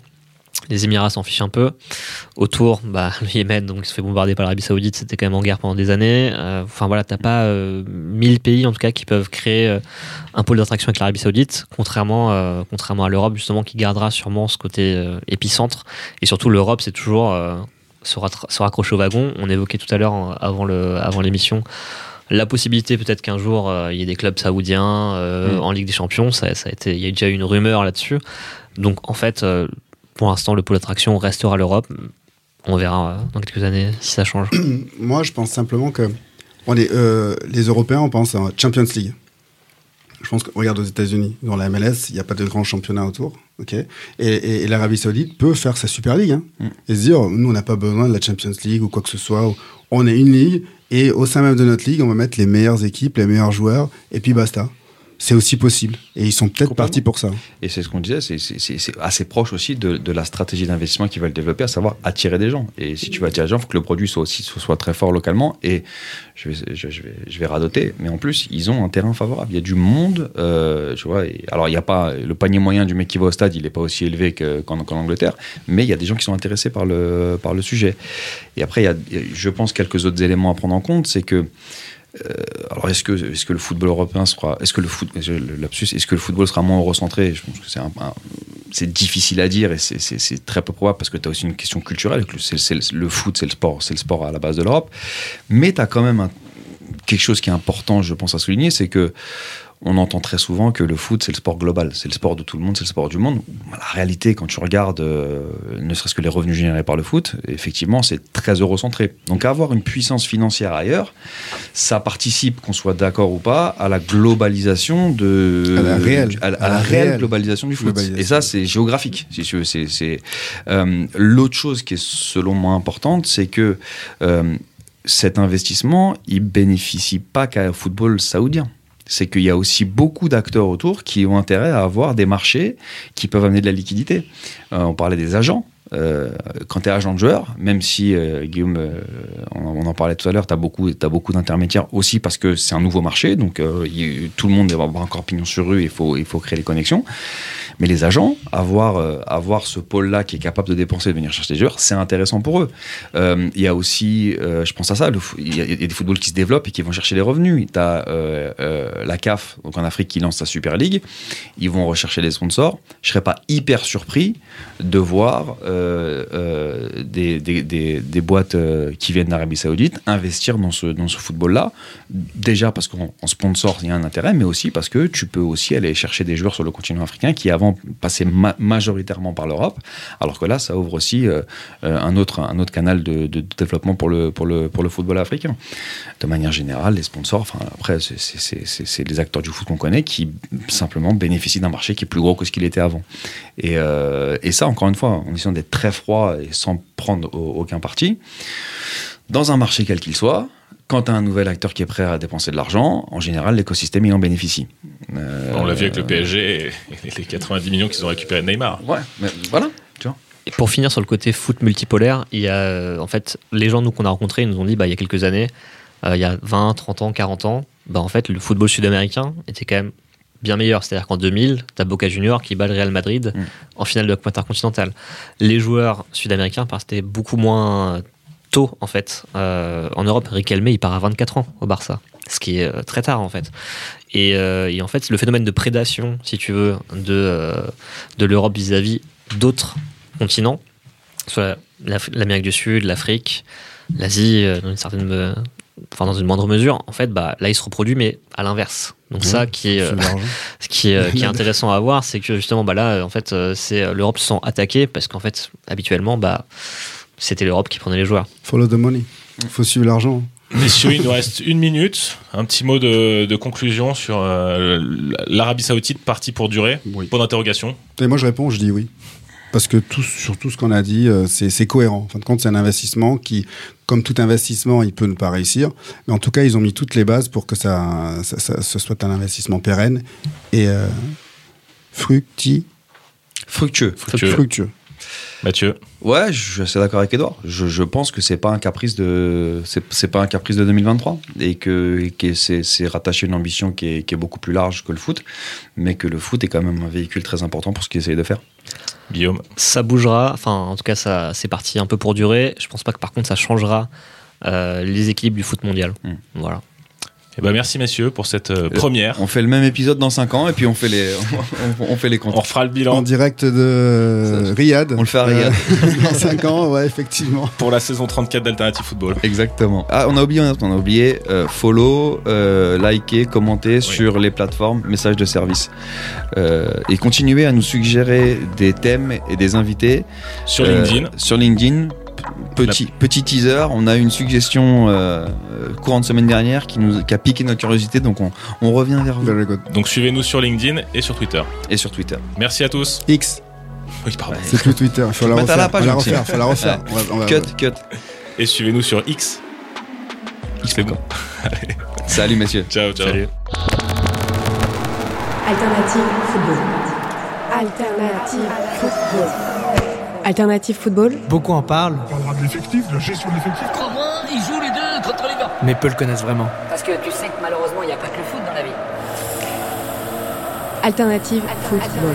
Les Émirats s'en fichent un peu. Autour, bah, le Yémen, donc, il se fait bombarder par l'Arabie Saoudite, c'était quand même en guerre pendant des années. Euh, Enfin voilà, t'as pas euh, 1000 pays en tout cas qui peuvent créer euh, un pôle d'attraction avec l'Arabie Saoudite, contrairement, euh, contrairement à l'Europe justement qui gardera sûrement ce côté épicentre. Et surtout, l'Europe, c'est toujours se, se raccrocher au wagon. On évoquait tout à l'heure avant l'émission la possibilité peut-être qu'un jour il y ait des clubs saoudiens Mm. en Ligue des Champions. Ça, ça a été, il y a déjà eu une rumeur là-dessus. Donc en fait, pour l'instant, le pôle d'attraction restera l'Europe. On verra euh, dans quelques années si ça change. Moi, je pense simplement que on est, euh, les Européens, on pense à Champions League. Je pense qu'on regarde aux États-Unis, dans la MLS, il n'y a pas de grand championnat autour. ok? Et et- et l'Arabie Saoudite peut faire sa Super League hein, Mm. et se dire nous, on n'a pas besoin de la Champions League ou quoi que ce soit. On est une ligue et au sein même de notre ligue, on va mettre les meilleures équipes, les meilleurs joueurs et puis basta. C'est aussi possible. Et ils sont peut-être partis pour ça. Et c'est ce qu'on disait, c'est- assez proche aussi de, de la stratégie d'investissement qu'ils veulent développer, à savoir attirer des gens. Et si tu veux attirer des gens, il faut que le produit soit aussi soit, très fort localement. Et je vais, je, je vais, je vais radoter, mais en plus, ils ont un terrain favorable. Il y a du monde, euh, tu vois. et- alors, il n'y a pas le panier moyen du mec qui va au stade, il n'est pas aussi élevé que- qu'en Angleterre, mais il y a des gens qui sont intéressés par le, par le sujet. Et après, il y a, je pense, quelques autres éléments à prendre en compte, c'est que alors est-ce que est-ce que le football européen sera est-ce que le foot lapsus est-ce que le football sera moins recentré? Je pense que c'est un, un- c'est difficile à dire et c'est- très peu probable parce que tu as aussi une question culturelle. Que c'est c'est le, le foot c'est le sport c'est le sport à la base de l'Europe. Mais tu as quand même un- quelque chose qui est important je pense à souligner c'est que on entend très souvent que le foot, c'est le sport global, c'est le sport de tout le monde, c'est le sport du monde. La réalité, quand tu regardes, euh, ne serait-ce que les revenus générés par le foot, effectivement, c'est très eurocentré. Donc avoir une puissance financière ailleurs, ça participe, qu'on soit d'accord ou pas, à la globalisation de... À la réelle. à, la- à la réelle globalisation du foot. Globalisation. Et ça, c'est géographique, si tu veux. C'est, c'est, euh, L'autre chose qui est, selon moi, importante, c'est que euh, cet investissement, il bénéficie pas qu'à football saoudien. C'est qu'il y a aussi beaucoup d'acteurs autour qui ont intérêt à avoir des marchés qui peuvent amener de la liquidité. Euh, on parlait des agents. Euh, quand tu es agent de joueur, même si, euh, Guillaume, euh, on, en parlait tout à l'heure, tu as beaucoup, beaucoup d'intermédiaires aussi parce que c'est un nouveau marché, donc tout le monde va avoir encore pignon sur rue, il faut, il faut créer les connexions. Mais les agents, avoir, avoir ce pôle-là qui est capable de dépenser de venir chercher des joueurs, c'est intéressant pour eux. Il y a aussi, je pense à ça, il y, a des footballs qui se développent et qui vont chercher les revenus. Tu as la CAF, donc en Afrique, qui lance sa Super League. Ils vont rechercher des sponsors. Je serais pas hyper surpris de voir des, des, des, des boîtes euh, qui viennent d'Arabie Saoudite investir dans ce, dans ce football-là. Déjà parce qu'en en sponsor, il y a un intérêt, mais aussi parce que tu peux aussi aller chercher des joueurs sur le continent africain qui avant passaient ma- majoritairement par l'Europe, alors que là, ça ouvre aussi euh, euh, un, autre, un autre canal de, développement pour le, pour, le, pour le football africain. De manière générale, les sponsors, enfin, après, c'est- les acteurs du foot qu'on connaît qui simplement bénéficient d'un marché qui est plus gros que ce qu'il était avant. Et, euh, et ça, encore une fois, en essayant d'être très froid et sans prendre au- aucun parti, dans un marché quel qu'il soit, quand tu as un nouvel acteur qui est prêt à dépenser de l'argent, en général, l'écosystème, il en bénéficie. Euh, On l'a vu avec le PSG et les 90 millions qu'ils ont récupéré de Neymar. Ouais, mais voilà, tu vois. Et pour finir sur le côté foot multipolaire, il y a euh, en fait les gens nous qu'on a rencontrés ils nous ont dit bah il y a quelques années, euh, il y a 20, 30 ans, 40 ans, bah en fait le football sud-américain était quand même bien meilleur. C'est-à-dire qu'en 2000, t'as Boca Junior qui bat le Real Madrid Mm. en finale de la Coupe intercontinentale. Les joueurs sud-américains partaient beaucoup moins tôt en fait. Euh, en Europe, Riquelme il part à 24 ans au Barça, ce qui est euh, très tard en fait. Et, euh, et en fait, le phénomène de prédation, si tu veux, de, euh, de l'Europe vis-à-vis d'autres continents, soit l'Amérique du Sud, l'Afrique, l'Asie, dans une certaine, enfin dans une moindre mesure, en fait, bah, là, il se reproduit, mais à l'inverse. Donc ça, qui est, euh, ce qui est, euh, qui est intéressant à voir, c'est que justement, bah là, en fait, euh, c'est l'Europe se sent attaquée parce qu'en fait, habituellement, bah, c'était l'Europe qui prenait les joueurs. Follow the money. Il faut suivre l'argent. Messieurs, il nous reste une minute. Un petit mot de, de conclusion sur euh, l'Arabie Saoudite partie pour durer. Oui. Point d'interrogation. Et moi, je réponds, je dis oui. Parce que tout, sur tout ce qu'on a dit, euh, c'est c'est cohérent. En fin de compte, c'est un investissement qui, comme tout investissement, il peut ne pas réussir. Mais en tout cas, ils ont mis toutes les bases pour que ça, ça- ça- ce soit un investissement pérenne et euh, fructi, Fructueux. Fructueux. fructueux. Mathieu. Ouais, je suis assez d'accord avec Edouard. Je, je pense que c'est pas un caprice de c'est c'est pas un caprice de 2023 et que, et que c'est c'est rattaché à une ambition qui est, qui est beaucoup plus large que le foot, mais que le foot est quand même un véhicule très important pour ce qu'ils essayent de faire. Guillaume. Ça bougera, enfin en tout cas ça c'est parti un peu pour durer. Je pense pas que par contre ça changera euh, les équipes du foot mondial. Hmm. Voilà. Eh ben, merci messieurs pour cette euh, première. On fait le même épisode dans 5 ans et puis on fait les on, on fait les comptes. On refera le En bilan direct de Ça, Riyad. on le fait à Riyad. Euh, dans 5 ans, ouais, effectivement. pour la saison 34 d'Alternative Football. Exactement. Ah, on a oublié, on a oublié euh, follow, euh, liker, commenter sur les plateformes, messages de service. Euh, et continuer à nous suggérer des thèmes et des invités. Sur Euh, LinkedIn. Sur LinkedIn. Petit, petit teaser, on a une suggestion euh, euh, courant de semaine dernière qui, nous, qui a piqué notre curiosité, donc on, on revient vers vous. Donc suivez-nous sur LinkedIn et sur Twitter. Et sur Twitter. Merci à tous. X, Oui, pardon. c'est plus Twitter. Il faut la refaire. page faut la refaire. Faut la refaire. On va- on va- Cut, cut. Et suivez-nous sur X. C'est bon. Salut messieurs. Ciao, ciao. Salut. Alternative football. Alternative football. Alternative football. Beaucoup en parlent. On parlera de l'effectif, de la gestion de l'effectif. Crois-moi, ils jouent les deux contre Liverpool. Mais peu le connaissent vraiment. Parce que tu sais que malheureusement, il n'y a pas que le foot dans la vie. Alternative football.